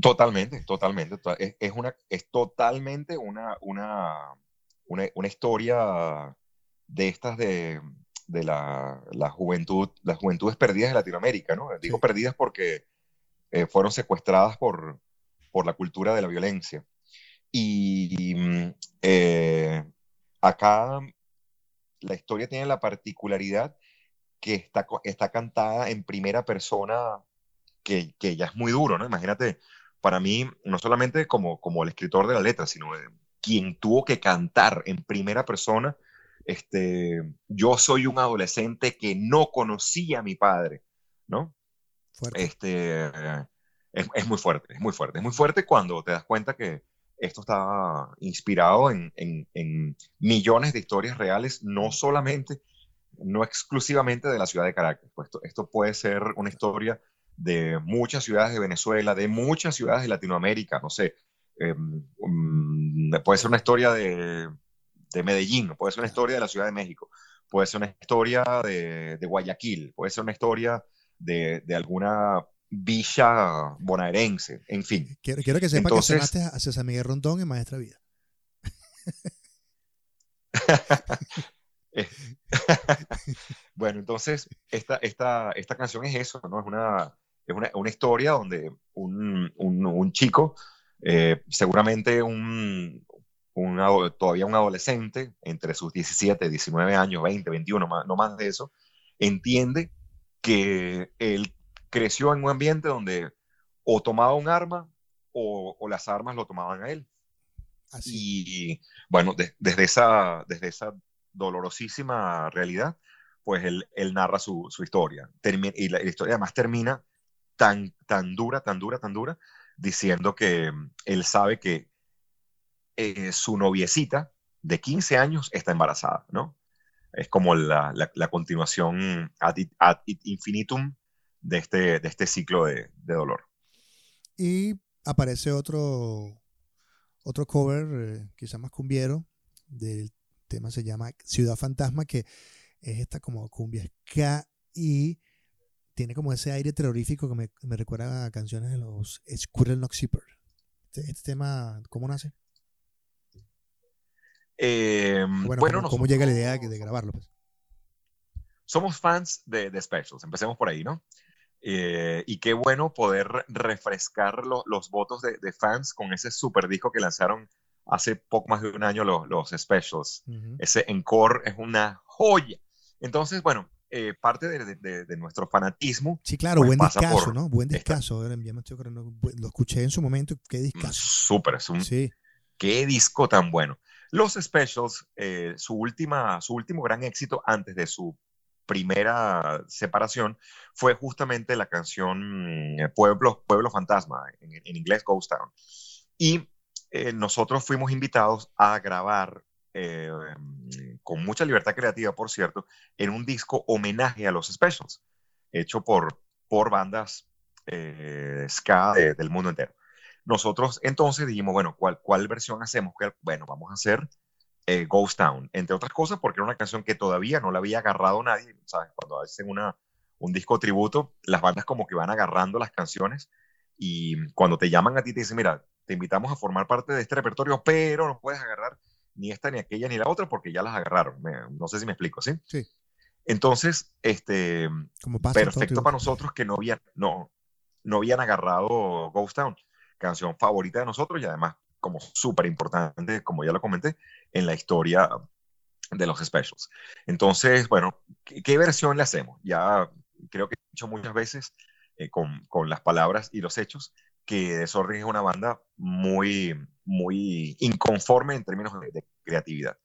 Totalmente, totalmente. Es, es, una, es totalmente una, una, una, una historia de estas de, de la, la, juventud, las juventudes perdidas de Latinoamérica, ¿no? Digo Sí. perdidas porque eh, fueron secuestradas por, por la cultura de la violencia. Y mm, eh, acá la historia tiene la particularidad que está, está cantada en primera persona, que, que ya es muy duro, ¿no? Imagínate, para mí, no solamente como, como el escritor de la letra, sino quien tuvo que cantar en primera persona, este, yo soy un adolescente que no conocía a mi padre, ¿no? Fuerte. Este, es, es muy fuerte, es muy fuerte. Es muy fuerte cuando te das cuenta que esto está inspirado en, en, en millones de historias reales, no solamente, no exclusivamente de la ciudad de Caracas. Pues esto, esto puede ser una historia de muchas ciudades de Venezuela, de muchas ciudades de Latinoamérica, no sé. eh, um, puede ser una historia de, de Medellín, puede ser una historia de la Ciudad de México, puede ser una historia de, de Guayaquil, puede ser una historia de, de alguna villa bonaerense, en fin. Quiero, quiero que sepa Entonces- que sonaste a César Miguel Rondón en Maestra Vida. (laughs) Eh, (laughs) bueno, entonces, esta, esta, esta canción es eso, ¿no? Es una, es una, una historia donde un, un, un chico, eh, seguramente un, todavía un adolescente, entre sus 17, 19 años, 20, 21, más- no más de eso, entiende que él creció en un ambiente donde o tomaba un arma o, o las armas lo tomaban a él. Así. Y bueno, de- desde, esa, desde esa dolorosísima realidad, pues él, él narra su, su historia. Y la, la historia además termina tan, tan dura, tan dura, tan dura, diciendo que mm, él sabe que eh, su noviecita de 15 años está embarazada, ¿no? Es como la, la, continuación ad, it- ad it infinitum de este, de este ciclo de, dolor. Y aparece otro, otro cover, eh, quizá más cumbiero, del tema se llama Ciudad Fantasma, que es esta como cumbia ska y tiene como ese aire terrorífico que me, me recuerda a canciones de los Squirrel Knock Zipper. Este, este tema, ¿cómo nace? Eh, Bueno, bueno, ¿cómo, llega la idea de, grabarlo? pues? somos fans de, de Specials, empecemos por ahí, ¿no? Eh, y qué bueno poder refrescar lo- los votos de, de fans con ese super disco que lanzaron hace poco más de un año los, los Specials. Ujú. Ese encore es una joya. Entonces, bueno, eh, parte de, de- de- nuestro fanatismo, Sí, claro, pues buen por ¿no? Buen esta- discazo. ahora ya me estoy acordando, bu- Lo escuché en su momento, qué discazo. súper, es un, Sí, qué disco tan bueno. Los Specials, eh, su, última, su último gran éxito antes de su primera separación fue justamente la canción mm, Pueblo, Pueblo Fantasma, en, inglés Ghost Town. Y eh, nosotros fuimos invitados a grabar, eh, con mucha libertad creativa, por cierto, en un disco homenaje a los Specials, hecho por, por bandas eh, ska de- del mundo entero. Nosotros entonces dijimos, bueno, ¿cuál, cuál versión hacemos? ¿Cuál- Bueno, vamos a hacer eh, Ghost Town, entre otras cosas porque era una canción que todavía no la había agarrado nadie, ¿sabes? Cuando hacen una, un disco tributo, las bandas como que van agarrando las canciones y cuando te llaman a ti te dicen, mira, te invitamos a formar parte de este repertorio, pero no puedes agarrar ni esta, ni aquella, ni la otra, porque ya las agarraron. no sé si me explico, ¿sí? Sí. Entonces, este, perfecto para nosotros que no habían, no, no habían agarrado Ghost Town, canción favorita de nosotros y además como súper importante, como ya lo comenté, en la historia de los specials. Entonces, bueno, ¿qué, versión le hacemos? Ya creo que he dicho muchas veces eh, con, con, las palabras y los hechos que Desorden es una banda muy, muy inconforme en términos de, creatividad.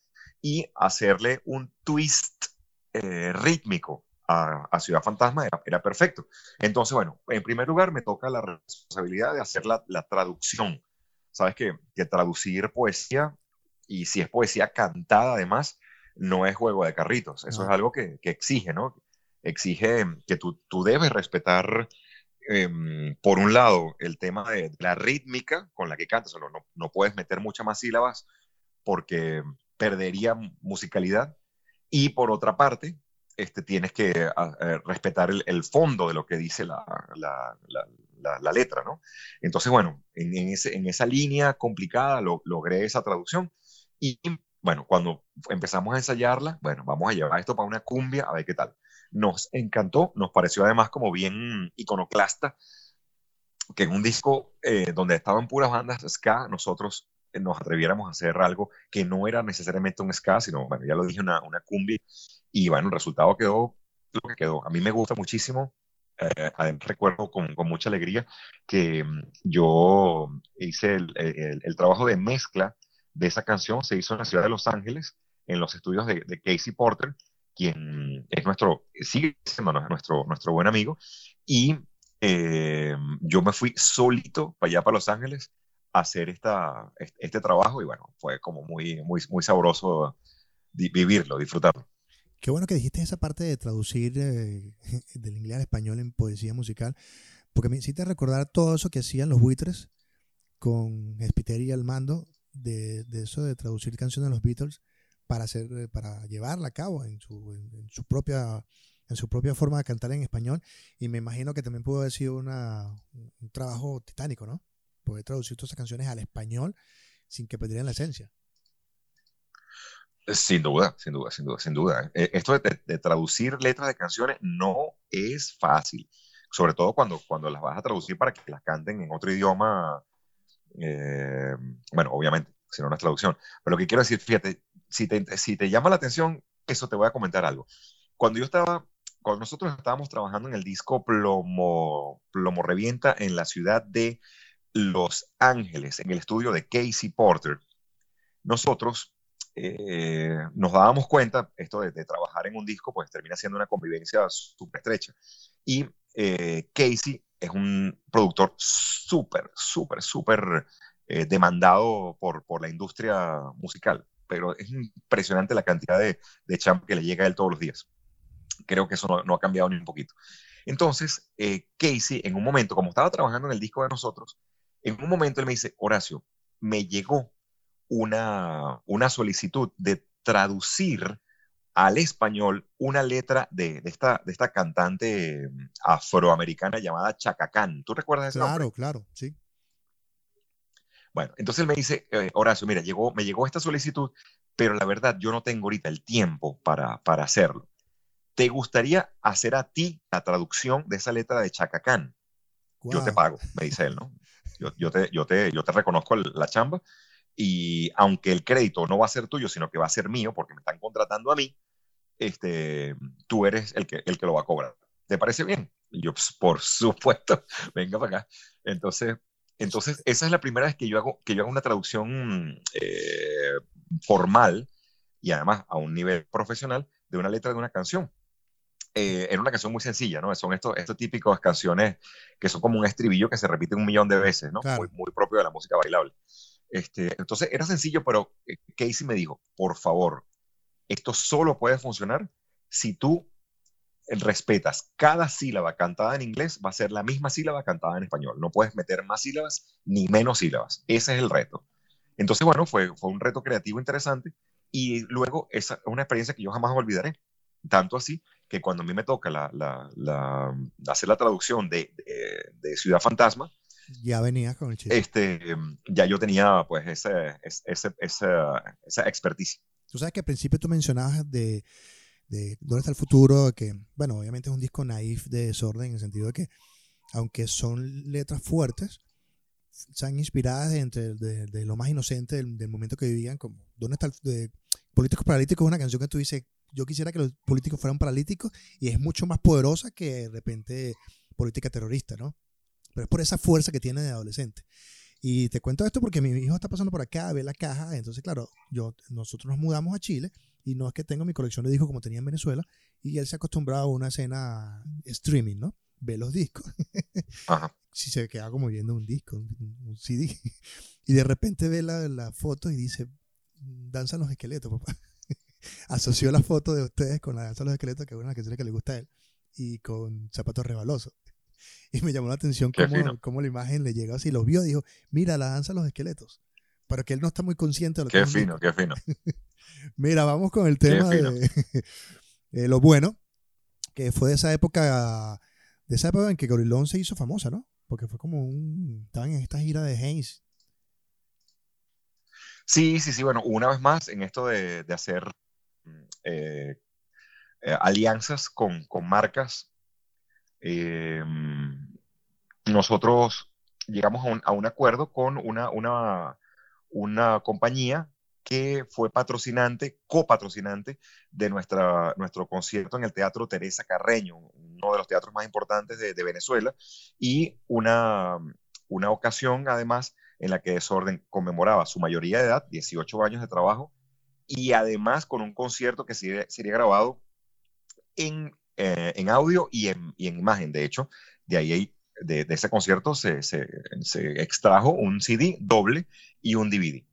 Y hacerle un twist eh, rítmico a, Ciudad Fantasma era, perfecto. Entonces, bueno, en primer lugar me toca la responsabilidad de hacer la, la traducción. Sabes que, que, traducir poesía, y si es poesía cantada además, no es juego de carritos. Eso es algo que, que, exige, ¿no? Exige que tú, tú debes respetar Em, por un lado, el tema de la rítmica con la que cantas, no, no, puedes meter muchas más sílabas porque perdería musicalidad. Y por otra parte, este, tienes que respetar el, fondo de lo que dice la, letra, ¿no? Entonces, bueno, en, esa línea complicada lo, logré esa traducción y, bueno, cuando empezamos a ensayarla, bueno, vamos a llevar esto para una cumbia, a ver qué tal nos encantó, nos pareció además como bien iconoclasta, que en un disco eh, donde estaban puras bandas ska, nosotros eh, nos atreviéramos a hacer algo que no era necesariamente un ska, sino, bueno, ya lo dije, una cumbia, y bueno, el resultado quedó lo que quedó. A mí me gusta muchísimo, eh, recuerdo con, con, mucha alegría que mm, yo hice el, el, el, trabajo de mezcla de esa canción, se hizo en la ciudad de Los Ángeles, en los estudios de, de Casey Porter, quien es nuestro, sigue siendo nuestro, nuestro buen amigo, y eh, yo me fui solito para allá, para Los Ángeles, a hacer esta, este trabajo, y bueno, fue como muy, muy, muy sabroso vivirlo, disfrutarlo. Qué bueno que dijiste esa parte de traducir eh, (laughs) del inglés al español en poesía musical, porque me hiciste recordar todo eso que hacían los buitres con Spiteri al mando, de, eso de traducir canciones de los Beatles para, hacer, eh, para llevarla a cabo en su, en, su propia, en su propia forma de cantar en español. Y me imagino que también pudo haber sido un trabajo titánico, ¿no? Poder traducir todas esas canciones al español sin que perdieran la esencia. Sin duda, sin duda, sin duda, sin duda. Eh, esto de, traducir letras de canciones no es fácil, sobre todo cuando, cuando las vas a traducir para que las canten en otro idioma. Eh, bueno, obviamente, si no, no es traducción. Pero lo que quiero decir, fíjate, si te, si te llama la atención, eso te voy a comentar algo. Cuando yo estaba, cuando nosotros estábamos trabajando en el disco Plomo, Plomo Revienta en la ciudad de Los Ángeles, en el estudio de Casey Porter, nosotros eh, nos dábamos cuenta, esto de, trabajar en un disco, pues termina siendo una convivencia súper estrecha. Y eh, Casey es un productor súper, súper, súper eh, demandado por, por la industria musical pero es impresionante la cantidad de, de champ que le llega a él todos los días. Creo que eso no, ha cambiado ni un poquito. Entonces, eh, Casey, en un momento, como estaba trabajando en el disco de nosotros, en un momento él me dice, Horacio, me llegó una, una solicitud de traducir al español una letra de, de, esta, de esta cantante mm, afroamericana llamada Chacacán. ¿Tú recuerdas ese Claro, claro, sí. Bueno, entonces él me dice, eh, Horacio, mira, llegó, me llegó esta solicitud, pero la verdad yo no tengo ahorita el tiempo para, para hacerlo. ¿Te gustaría hacer a ti la traducción de esa letra de Chacacán? Yo te pago, me dice él, ¿no? Yo, yo, te, yo, te, yo te reconozco la chamba y aunque el crédito no va a ser tuyo, sino que va a ser mío porque me están contratando a mí, este, tú eres el que, el que lo va a cobrar. ¿Te parece bien? Y yo, pues, por supuesto, (laughs) venga para acá. Entonces, entonces, esa es la primera vez que yo hago, que yo hago una traducción eh, formal y además a un nivel profesional de una letra de una canción. Eh, era una canción muy sencilla, ¿no? Son estos, estos típicos canciones que son como un estribillo que se repite un millón de veces, ¿no? Muy, muy, propio de la música bailable. Este, entonces era sencillo, pero eh, Casey me dijo, por favor, esto solo puede funcionar si tú respetas cada sílaba cantada en inglés va a ser la misma sílaba cantada en español. No puedes meter más sílabas ni menos sílabas. Ese es el reto. Entonces, bueno, fue, un reto creativo interesante y luego es una experiencia que yo jamás olvidaré. Tanto así que cuando a mí me toca la, la, hacer la traducción de, de, Ciudad Fantasma, Ya venías con el chiste. Este, ya yo tenía pues ese, ese, esa, esa experticia. Tú sabes que al principio tú mencionabas de, de dónde está el futuro, que, bueno, obviamente es un disco naif de desorden, en el sentido de que, aunque son letras fuertes, están inspiradas entre de, lo más inocente del, momento que vivían, como ¿Dónde está el de Políticos Paralíticos? Es una canción que tú dices, yo quisiera que los políticos fueran paralíticos y es mucho más poderosa que de repente política terrorista, ¿no? Pero es por esa fuerza que tiene de adolescente. Y te cuento esto porque mi hijo está pasando por acá, ve la caja, entonces claro, yo, nosotros nos mudamos a Chile y no es que tengo mi colección de discos como tenía en Venezuela y él se ha acostumbrado a una escena streaming, ¿no? Ve los discos. (laughs) Ajá si se queda como viendo un disco, un, CD. (laughs) Y de repente ve la, la, foto y dice, danzan los esqueletos, papá. (laughs) Asoció la foto de ustedes con la danza de los esqueletos, que es una canción que le gusta a él, y con zapatos rebalosos. Y me llamó la atención cómo, cómo, la imagen le llegó así, los vio, dijo, mira, la danza de los esqueletos. Pero que él no está muy consciente de lo qué que fino, Qué fino, (laughs) mira, vamos con el tema de, (laughs) lo bueno, que fue de esa época, de esa época en que Gorilón se hizo famosa, ¿no? Porque fue como un. Estaban en esta gira de Haynes. Sí, sí, sí. Bueno, una vez más, en esto de, hacer eh, eh, alianzas con, marcas, eh, nosotros llegamos a un, acuerdo con una, una, una compañía que fue patrocinante, copatrocinante de nuestra, nuestro concierto en el Teatro Teresa Carreño, uno de los teatros más importantes de, Venezuela, y una, una ocasión además en la que Desorden conmemoraba su mayoría de edad, 18 años de trabajo, y además con un concierto que sería, grabado en, eh, en audio y en, y en, imagen. De hecho, de ahí, de, de ese concierto se, se, se extrajo un CD doble y un DVD.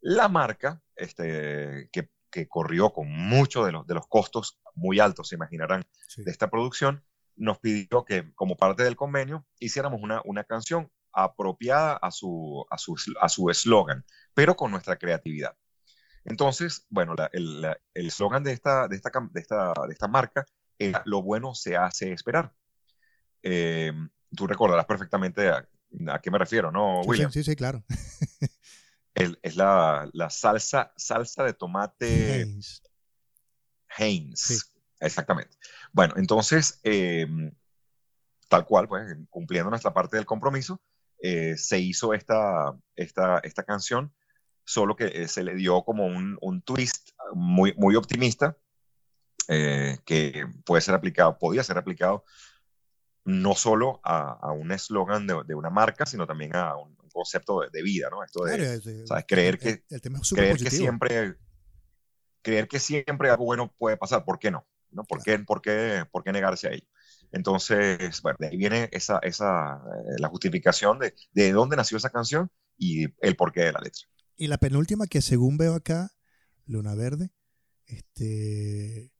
La marca, este, que, corrió con muchos de los, de los costos muy altos, se imaginarán, de esta producción, nos pidió que como parte del convenio hiciéramos una, una canción apropiada a su a su a su eslogan, pero con nuestra creatividad. Entonces, bueno, el eslogan de esta, de, esta, de, esta, de esta marca era lo bueno se hace esperar. Eh, tú recordarás perfectamente a, a, qué me refiero, ¿no, William? Sí, sí, claro. es la, salsa, salsa de tomate Heinz. Heinz. Exactamente. Bueno, entonces, em, tal cual, pues, cumpliendo nuestra parte del compromiso, eh, se hizo esta, esta, esta canción, solo que eh, se le dio como un, twist muy, muy optimista, eh, que puede ser aplicado, podía ser aplicado no solo a, un eslogan de, de, una marca, sino también a un, concepto de, vida, ¿no? Esto de, ¿sabes? Creer que, creer que siempre, creer que siempre algo bueno puede pasar, ¿por qué no? ¿No? ¿Por, qué, por, qué, ¿Por qué negarse a ello? Entonces, bueno, de ahí viene esa, esa, eh, la justificación de, de dónde nació esa canción y el porqué de la letra. Y la penúltima que según veo acá, Luna Verde, este,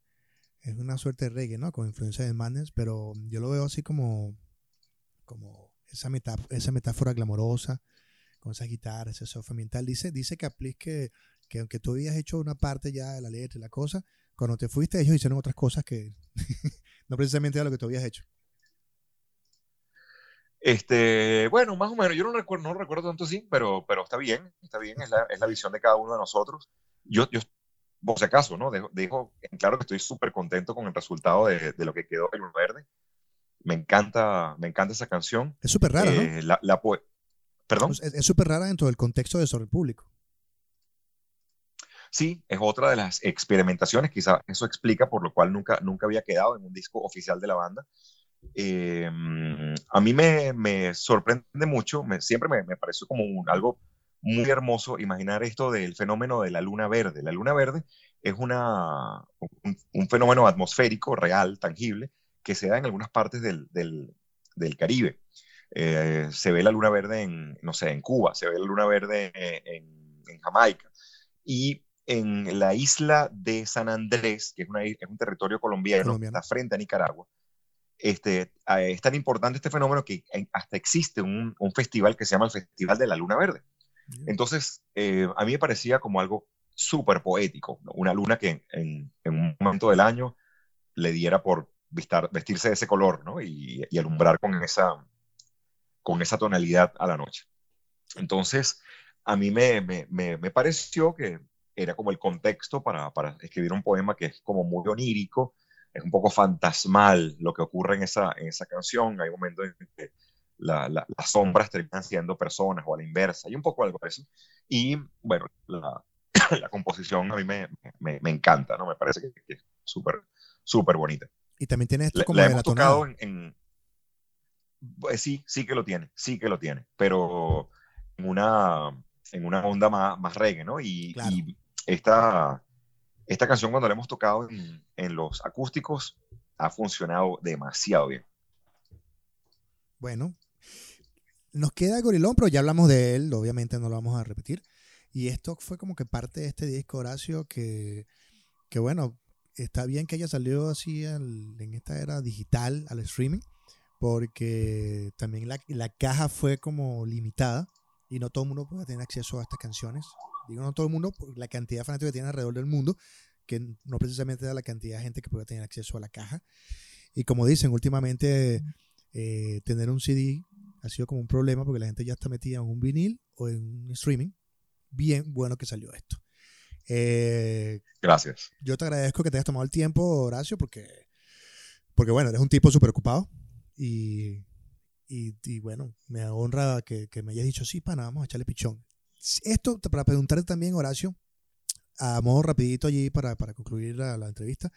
es una suerte de reggae, ¿no? Con influencia de Madness, pero yo lo veo así como, como esa, metáfora, esa metáfora glamorosa, con esa guitarra, ese sofá mental. Dice, dice que aplique que aunque tú habías hecho una parte ya de la letra y la cosa, cuando te fuiste ellos hicieron otras cosas que (laughs) no precisamente era lo que tú habías hecho. Este, bueno, más o menos, yo no recuerdo, no recuerdo tanto así, pero, pero está bien, está bien, es la, es la visión de cada uno de nosotros. Yo, yo por si acaso, ¿no? Dejo, claro que estoy súper contento con el resultado de, de, lo que quedó en Verde. Me encanta, me encanta esa canción. Es súper rara, ¿no? Eh, la, ¿Perdón? Es súper rara dentro del contexto de Sobre Público. Sí, es otra de las experimentaciones, quizá eso explica por lo cual nunca, nunca había quedado en un disco oficial de la banda. Eh, a mí me, me, sorprende mucho, me, siempre me, me pareció como un, algo muy hermoso imaginar esto del fenómeno de la luna verde. La luna verde es una, un, un fenómeno atmosférico, real, tangible, que se da en algunas partes del, del, Caribe. Eh, se ve la luna verde en, no sé, en Cuba, se ve la luna verde en, en Jamaica. Y en la isla de San Andrés, que es, una, es un territorio colombiano, que está frente a Nicaragua, este, es tan importante este fenómeno que hasta existe un, un, festival que se llama el Festival de la Luna Verde. Entonces, eh, a mí me parecía como algo súper poético, una luna que en, un momento del año le diera por vestirse de ese color, ¿no? Y, alumbrar con esa, tonalidad a la noche. Entonces, a mí me, pareció que era como el contexto para, para, escribir un poema que es como muy onírico, es un poco fantasmal lo que ocurre en esa, en esa canción. Hay momentos en que la, las sombras terminan siendo personas o a la inversa, y un poco algo de eso. Y bueno, la, (coughs) la composición a mí me, me, me, encanta, ¿no? Me parece que, es súper, súper bonita. Y también tiene esto como la, hemos tocado en, pues sí, sí que lo tiene, sí que lo tiene, pero en una, en una onda más, más reggae, ¿no? Y, y esta, esta canción cuando la hemos tocado en, en los acústicos ha funcionado demasiado bien. Bueno, nos queda Gorilón, pero ya hablamos de él, obviamente no lo vamos a repetir. Y esto fue como que parte de este disco, Horacio, que, que bueno, está bien que haya salido así en esta era digital, al streaming, porque también la, la, caja fue como limitada y no todo el mundo puede tener acceso a estas canciones. Digo no todo el mundo, por la cantidad de fanáticos que tiene alrededor del mundo, que no precisamente da la cantidad de gente que puede tener acceso a la caja. Y como dicen, últimamente eh, tener un CD ha sido como un problema porque la gente ya está metida en un vinil o en un streaming. Bien bueno que salió esto. Eh, Gracias. Yo te agradezco que te hayas tomado el tiempo, Horacio, porque, porque bueno, eres un tipo súper ocupado y, y, bueno, me honra que, que, me hayas dicho, sí, pana, vamos a echarle pichón. Esto para preguntarte también, Horacio, a modo rapidito allí para, para concluir la, la entrevista,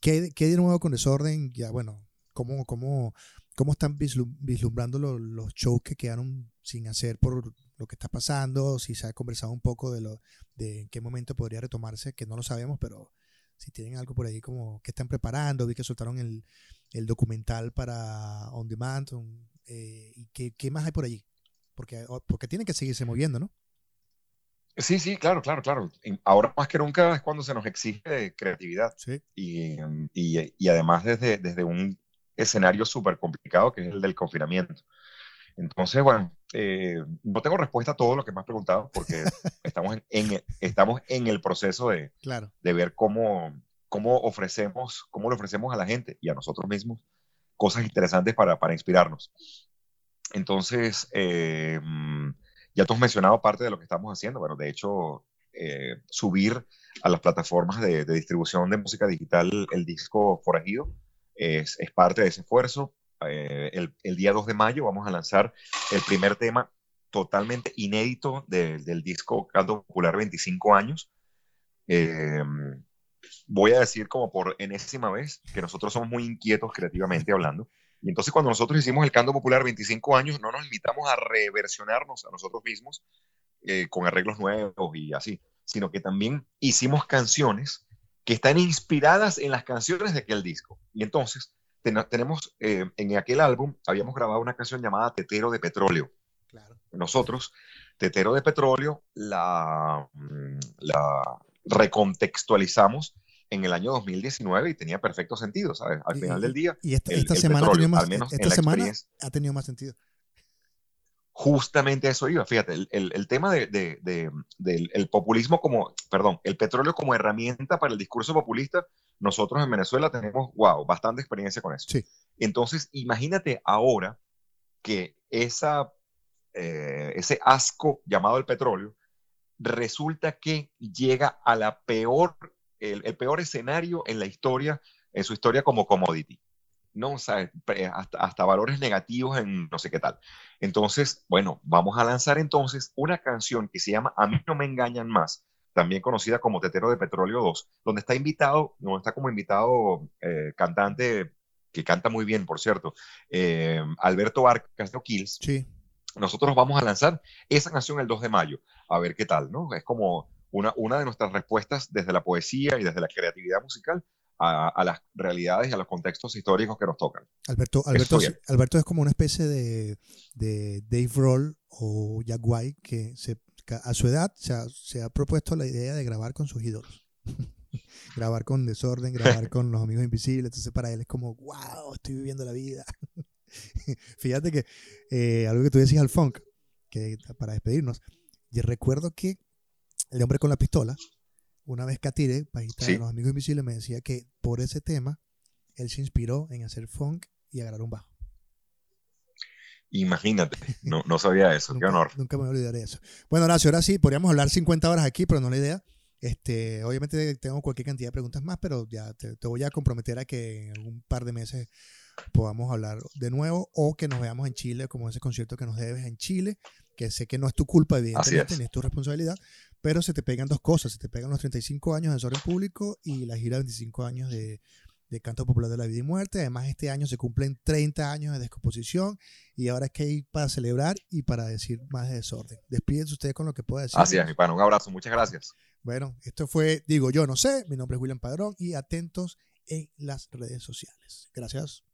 ¿qué, ¿qué, de nuevo con Desorden? Ya, bueno, ¿cómo, cómo, cómo están vislumbrando los, los shows que quedaron sin hacer por lo que está pasando? Si se ha conversado un poco de, lo, de en qué momento podría retomarse, que no lo sabemos, pero si tienen algo por ahí como que están preparando, vi que soltaron el, el documental para On Demand, eh, y qué, qué, más hay por allí, porque, porque tienen que seguirse moviendo, ¿no? Sí, sí, claro, claro, claro. Ahora más que nunca es cuando se nos exige creatividad. Sí. Y, y, y, además desde, desde un escenario súper complicado que es el del confinamiento. Entonces, bueno, eh, no tengo respuesta a todo lo que me has preguntado porque (laughs) estamos en, estamos en el proceso de, claro. de ver cómo, cómo ofrecemos, cómo le ofrecemos a la gente y a nosotros mismos cosas interesantes para, para inspirarnos. Entonces, eh, ya tú has mencionado parte de lo que estamos haciendo. Bueno, de hecho, eh, subir a las plataformas de, de, distribución de música digital el disco Forajido es, es parte de ese esfuerzo. Eh, el, el, día 2 de mayo vamos a lanzar el primer tema totalmente inédito de, del disco Caldo Popular 25 años. Eh, voy a decir como por enésima vez que nosotros somos muy inquietos creativamente hablando. Y entonces cuando nosotros hicimos el Canto Popular 25 años, no nos limitamos a reversionarnos a nosotros mismos eh, con arreglos nuevos y así, sino que también hicimos canciones que están inspiradas en las canciones de aquel disco. Y entonces tenemos, eh, en aquel álbum, habíamos grabado una canción llamada Tetero de Petróleo. Claro. Nosotros, Tetero de Petróleo, la, la recontextualizamos en el año 2019 y tenía perfecto sentido, ¿sabes? Al final del día. Y esta, esta semana, petróleo, más, esta semana ha tenido más sentido justamente eso iba. Fíjate, el, el, el tema de, de, de, del el populismo como, perdón, el petróleo como herramienta para el discurso populista, nosotros en Venezuela tenemos, wow, bastante experiencia con eso. Sí. Entonces, imagínate ahora que esa, eh, ese asco llamado el petróleo resulta que llega a la peor, el, el peor escenario en la historia, en su historia como commodity. ¿No? O sea, hasta, hasta, valores negativos en no sé qué tal. Entonces, bueno, vamos a lanzar entonces una canción que se llama A mí no me engañan más, también conocida como Tetero de Petróleo 2, donde está invitado, no está como invitado eh, cantante que canta muy bien, por cierto, eh, Alberto de Kills. Sí. Nosotros vamos a lanzar esa canción el 2 de mayo, a ver qué tal, ¿no? Es como una, una de nuestras respuestas desde la poesía y desde la creatividad musical a, las realidades y a los contextos históricos que nos tocan. Alberto, Alberto, Alberto es como una especie de, de Dave Roll o Jack White que se, a su edad se ha, se ha propuesto la idea de grabar con sus ídolos. (laughs) grabar con desorden, grabar con los amigos invisibles. Entonces para él es como, wow, estoy viviendo la vida. (laughs) Fíjate que eh, algo que tú decías al funk, que para despedirnos, y recuerdo que el hombre con la pistola, una vez Catire, bajista de los Amigos Invisibles, me decía que por ese tema él se inspiró en hacer funk y agarrar un bajo. Imagínate, (laughs) no, no sabía eso, nunca, qué honor. Nunca me olvidaré de eso. Bueno, Horacio, ahora sí, podríamos hablar 50 horas aquí, pero no la idea. Este, obviamente tengo cualquier cantidad de preguntas más, pero ya te, voy a comprometer a que en algún par de meses podamos hablar de nuevo o que nos veamos en Chile, como ese concierto que nos debes en Chile, que sé que no es tu culpa, evidentemente, ni es tu responsabilidad, pero se te pegan dos cosas, se te pegan los 35 años de Desorden Público y la gira de 25 años de, de Canto Popular de la Vida y Muerte. Además, este año se cumplen 30 años de descomposición y ahora es que hay para celebrar y para decir más de desorden. Despídense ustedes con lo que pueda decir. Así es, mi pana. Un abrazo. Muchas gracias. Bueno, esto fue Digo Yo No Sé. Mi nombre es William Padrón y atentos en las redes sociales. Gracias.